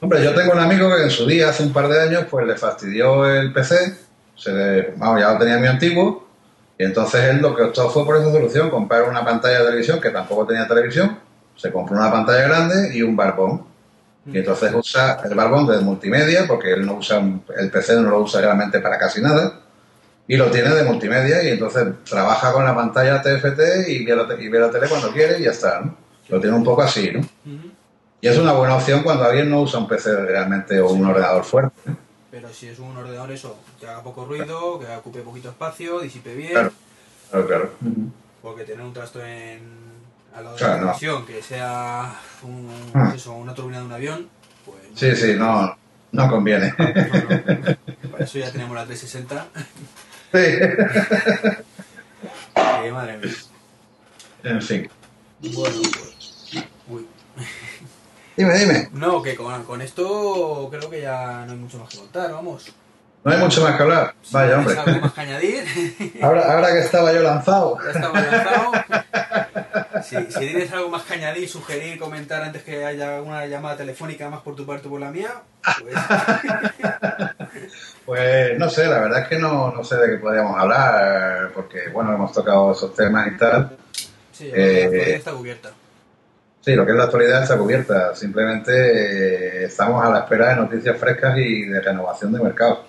Hombre, yo tengo un amigo que en su día, hace un par de años, pues le fastidió el PC, se le, vamos, ya lo tenía muy antiguo, y entonces él lo que optó fue por esa solución, comprar una pantalla de televisión, que tampoco tenía televisión, se compró una pantalla grande y un barbón. Y entonces usa el barbón de multimedia, porque él no usa, el PC no lo usa realmente para casi nada, y lo tiene de multimedia, y entonces trabaja con la pantalla TFT y ve la, te- y ve la tele cuando quiere y ya está, ¿no? Lo tiene un poco así, ¿no? Y es una buena opción cuando alguien no usa un PC realmente o un ordenador fuerte. Pero si es un ordenador, eso, que haga poco ruido, que ocupe poquito espacio, disipe bien. Claro. Claro, claro. Porque tener un trasto en, al lado de Claro, la no. televisión que sea un, Ah. eso, una turbina de un avión, pues. Sí, sí, no, no conviene. no. Para eso ya tenemos la 360. Sí. madre mía. En fin. Bueno, pues. Uy. Dime, dime. No, que con, con esto creo que ya no hay mucho más que contar, vamos. No hay mucho más que hablar. Si Vaya, hombre. algo más que añadir? Ahora, ahora que estaba yo lanzado. Ya estamos lanzados. Si, si tienes algo más que añadir, sugerir, comentar antes que haya alguna llamada telefónica más por tu parte o por la mía, pues Pues no sé, la verdad es que no, no sé de qué podríamos hablar, porque bueno, hemos tocado esos temas y tal. sí, la Eh, está cubierta. Sí, lo que es la actualidad está cubierta. Simplemente eh, estamos a la espera de noticias frescas y de renovación de mercado.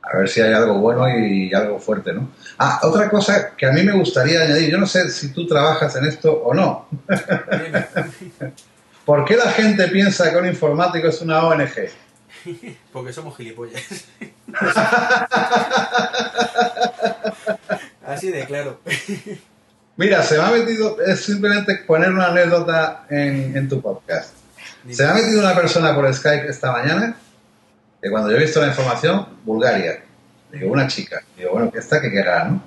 A ver si hay algo bueno y algo fuerte, ¿no? Ah, otra cosa que a mí me gustaría añadir, yo no sé si tú trabajas en esto o no. ¿Por qué la gente piensa que un informático es una ONG? Porque somos gilipollas. Así de claro. Mira, se me ha metido, es simplemente poner una anécdota en, en tu podcast. Se me ha metido una persona por Skype esta mañana, que cuando yo he visto la información, Bulgaria. Digo, una chica. Digo, bueno, ¿qué está? ¿Qué querrá, no?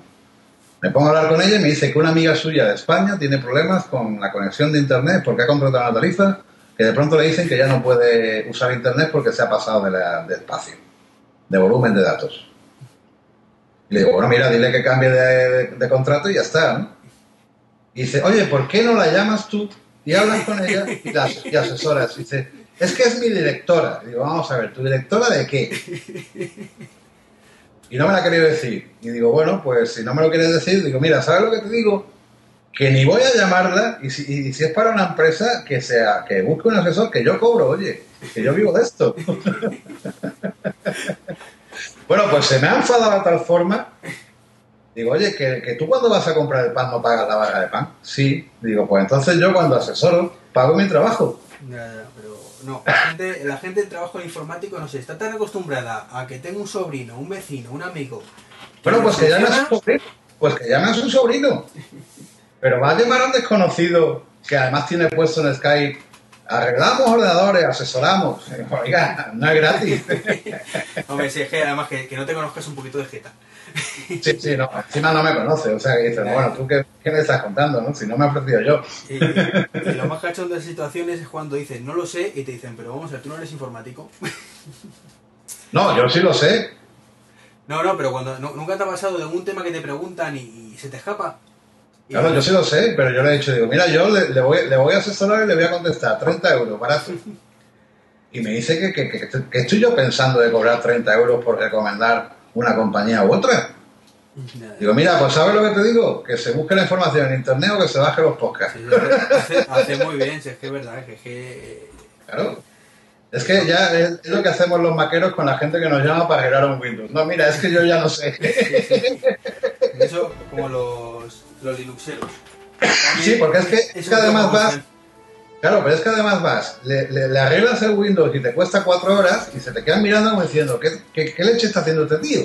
Me pongo a hablar con ella y me dice que una amiga suya de España tiene problemas con la conexión de Internet porque ha contratado una tarifa que de pronto le dicen que ya no puede usar Internet porque se ha pasado de, la- de espacio, de volumen de datos. Y le digo, bueno, mira, dile que cambie de, de- de contrato y ya está, ¿no? Y dice, oye, ¿por qué no la llamas tú y hablas con ella y, la, y asesoras? Y dice, es que es mi directora. Y digo, vamos a ver, ¿tu directora de qué? Y no me la ha querido decir. Y digo, bueno, pues si no me lo quieres decir, digo, mira, ¿sabes lo que te digo? Que ni voy a llamarla y si, y si es para una empresa que sea que busque un asesor, que yo cobro, oye, que yo vivo de esto. bueno, pues se me ha enfadado de tal forma. Digo, oye, que, que tú cuando vas a comprar el pan no pagas la barra de pan. Sí. Digo, pues entonces yo cuando asesoro pago mi trabajo. Ya, ya, pero no, la gente, la gente del trabajo informático, no sé, está tan acostumbrada a que tenga un sobrino, un vecino, un amigo. Bueno, pues que funciona, su sobrino. Pues que su sobrino. Pero va a llamar a un desconocido que además tiene puesto en Skype arreglamos ordenadores, asesoramos. Oiga, no es gratis. Hombre, si es que además que, que no te conozcas un poquito de jeta. Sí, sí, no, encima no me conoce, o sea, que dices, bueno, ¿tú qué, qué me estás contando, no? Si no me he ofrecido yo. Y, y- y lo más cachondo de esas situaciones es cuando dices, no lo sé, y te dicen, pero vamos a ver, tú no eres informático. No, yo sí lo sé. No, no, pero cuando no- nunca te ha pasado de algún tema que te preguntan y, y se te escapa. Claro, yo sí lo sé, pero yo le he dicho, digo, mira, yo le, le voy, le voy a asesorar y le voy a contestar 30 euros, barato. Y me dice que, que, que- que estoy yo pensando de cobrar 30 euros por recomendar una compañía u otra. Digo, mira, pues ¿sabes lo que te digo? Que se busque la información en internet o que se baje los podcasts. Sí, hace, hace muy bien, si es que es verdad, que es que... Claro. Es que ya es, es lo que hacemos los maqueros con la gente que nos llama para arreglar un Windows. No, mira, es que yo ya no sé. Eso como los, los Linuxeros. Sí, porque es que, es que además vas, claro, pero es que además vas, le, le- le arreglas el Windows y te cuesta cuatro horas y se te quedan mirando como diciendo, ¿qué, qué, qué leche está haciendo este tío?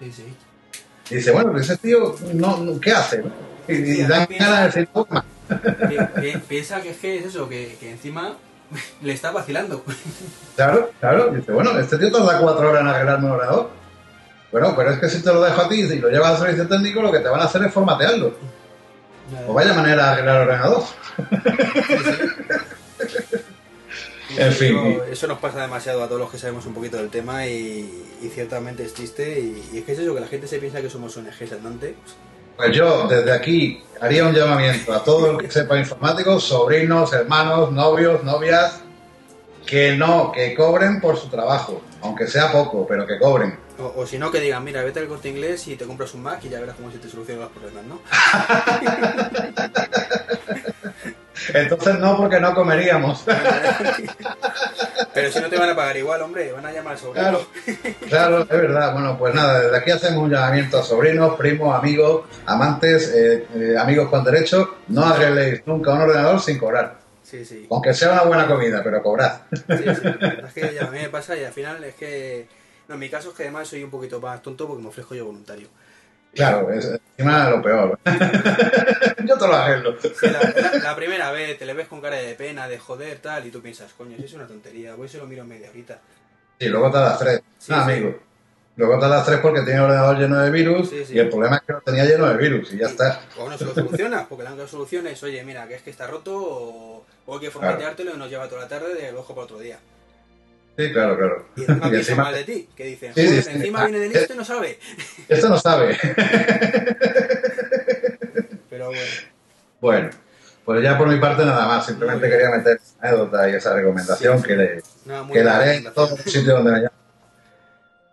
Sí, sí. Y dice, bueno, ese tío, no, no- ¿qué hace? Y, y Sí, dan ganas de decir. Pi- pi- Piensa que es que es eso, que, que encima le está vacilando. Claro, claro. Dice, bueno, este tío tarda cuatro horas en arreglarme un ordenador. Bueno, pero es que si te lo dejo a ti y lo llevas al servicio técnico, lo que te van a hacer es formatearlo. O vaya manera de arreglar el ordenador. En fin. Eso nos pasa demasiado a todos los que sabemos un poquito del tema y, y ciertamente es triste. Y, y es que es eso, que la gente se piensa que somos ONGs andante. Pues yo, desde aquí, haría un llamamiento a todo el que sepa informático, sobrinos, hermanos, novios, novias, que no, que cobren por su trabajo, aunque sea poco, pero que cobren. O, o si no, que digan, mira, vete al corte inglés y te compras un Mac y ya verás cómo se te solucionan los problemas, ¿no? Entonces no, porque no comeríamos. Pero si no te van a pagar igual, hombre, van a llamar al sobrino. Claro, claro, es verdad. Bueno, pues nada, desde aquí hacemos un llamamiento a sobrinos, primos, amigos, amantes, eh, eh, amigos con derechos. No arregléis nunca un ordenador sin cobrar. Sí, sí. Aunque sea una buena comida, pero cobrad. Sí, sí, es que ya a mí me pasa y al final es que... No, en mi caso es que además soy un poquito más tonto porque me ofrezco yo voluntario. Claro, es encima lo peor. Yo te lo arreglo. Sí, la, la- la primera vez te le ves con cara de pena, de joder, tal, y tú piensas, coño, si es una tontería, voy y se lo miro en media horita. Y luego te das tres. Sí, no, sí. amigo. Luego te das tres porque tiene el ordenador lleno de virus Sí, sí. y el problema es que lo tenía lleno de virus y ya está. O no se lo solucionas, porque la única solución es, oye, mira, que es que está roto o, o hay que formateártelo y nos lleva toda la tarde del ojo para otro día. Sí, claro, claro. Y encima encima- mal de ti, que dicen, Sí, sí, joder, sí. encima Ah, viene de eh. listo y no sabe. Esto no sabe. Pero bueno, Bueno, pues ya por mi parte nada más. Simplemente quería meter esa anécdota y esa recomendación que le, que la haré en todos los sitios donde me llamen.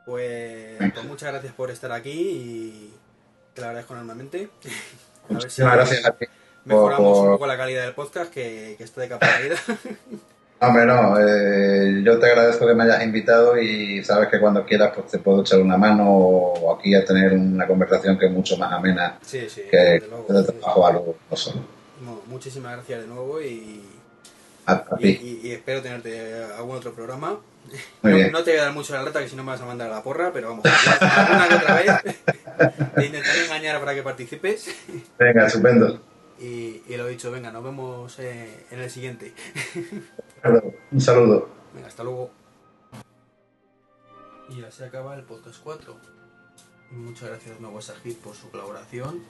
Pues, pues muchas gracias por estar aquí y te lo agradezco enormemente. Si Muchísimas gracias a ti. mejoramos por- un poco la calidad del podcast, que, que está de capa caída. Hombre, no, eh, yo te agradezco que me hayas invitado y sabes que cuando quieras pues te puedo echar una mano o aquí a tener una conversación que es mucho más amena Sí, sí, que de trabajo algo no solo. No, muchísimas gracias de nuevo y, A, a y, ti. y- y espero tenerte algún otro programa. Muy no, bien. no te voy a dar mucho la lata que si no me vas a mandar a la porra, pero vamos, alguna que otra vez te intentaré engañar para que participes. Venga, estupendo. Y, y lo dicho, venga, nos vemos eh, en el siguiente. Un saludo. Venga, hasta luego. Y ya se acaba el podcast 4. Muchas gracias nuevo a Sajid por su colaboración.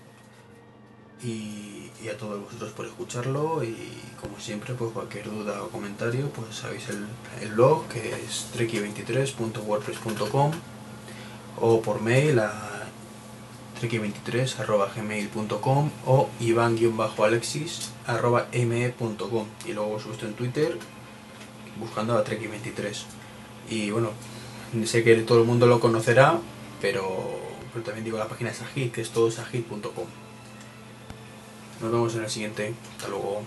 Y, a todos vosotros por escucharlo. Y como siempre, pues cualquier duda o comentario, pues sabéis el, el blog que es treki23.wordpress.com o por mail a treki23.gmail.com o ivan-alexis.me.com y luego subo esto en Twitter buscando a Treki23. Y bueno, sé que todo el mundo lo conocerá, pero, pero también digo la página de Sajid, que es todosajid.com. Nos vemos en el siguiente. Hasta luego.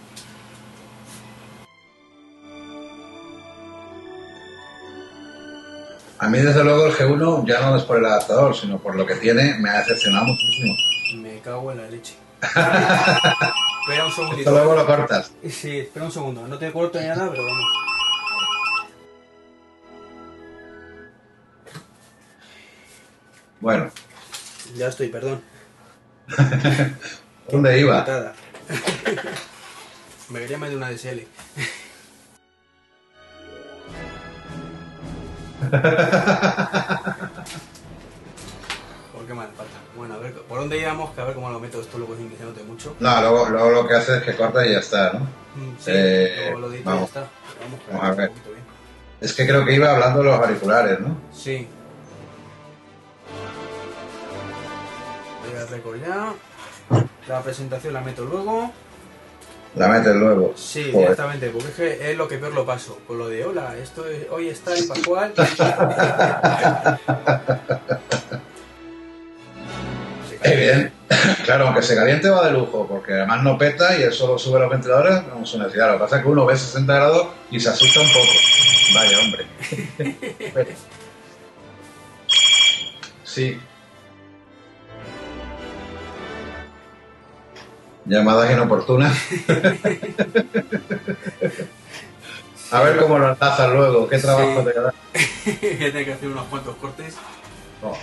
A mí, desde luego, el G1 ya no es por el adaptador, sino por lo que tiene, me ha decepcionado muchísimo. Me cago en la leche. espera un Esto segundito. luego lo cortas. Sí, espera un segundo. No te corto ni nada, pero vamos. Bueno. Ya estoy, perdón. ¿Dónde iba? Me quería meter una DSL. ¿Por qué mal falta? Bueno, a ver, ¿por dónde íbamos? Que a ver cómo lo meto esto luego sin que mucho. No, luego, luego, lo que haces es que corta y ya está, ¿no? Mm, sí, eh, luego lo edito y ya está. Vamos, vamos a ver. Es que creo que iba hablando de los auriculares, ¿no? Sí, Voy a recordar. La presentación la meto luego. La metes luego. Sí, Joder. directamente, porque es que es lo que peor lo paso. Con lo de hola, esto es- hoy está el Pascual. Bien. Claro, aunque se caliente va de lujo, porque además no peta y él solo sube los ventiladores con su necesidad. Lo que pasa es que uno ve 60 grados y se asusta un poco. Vaya, hombre. Sí. Llamadas inoportunas. A ver cómo lo enlazas luego, qué trabajo Sí. te da. que tiene que hacer unos cuantos cortes. Oh.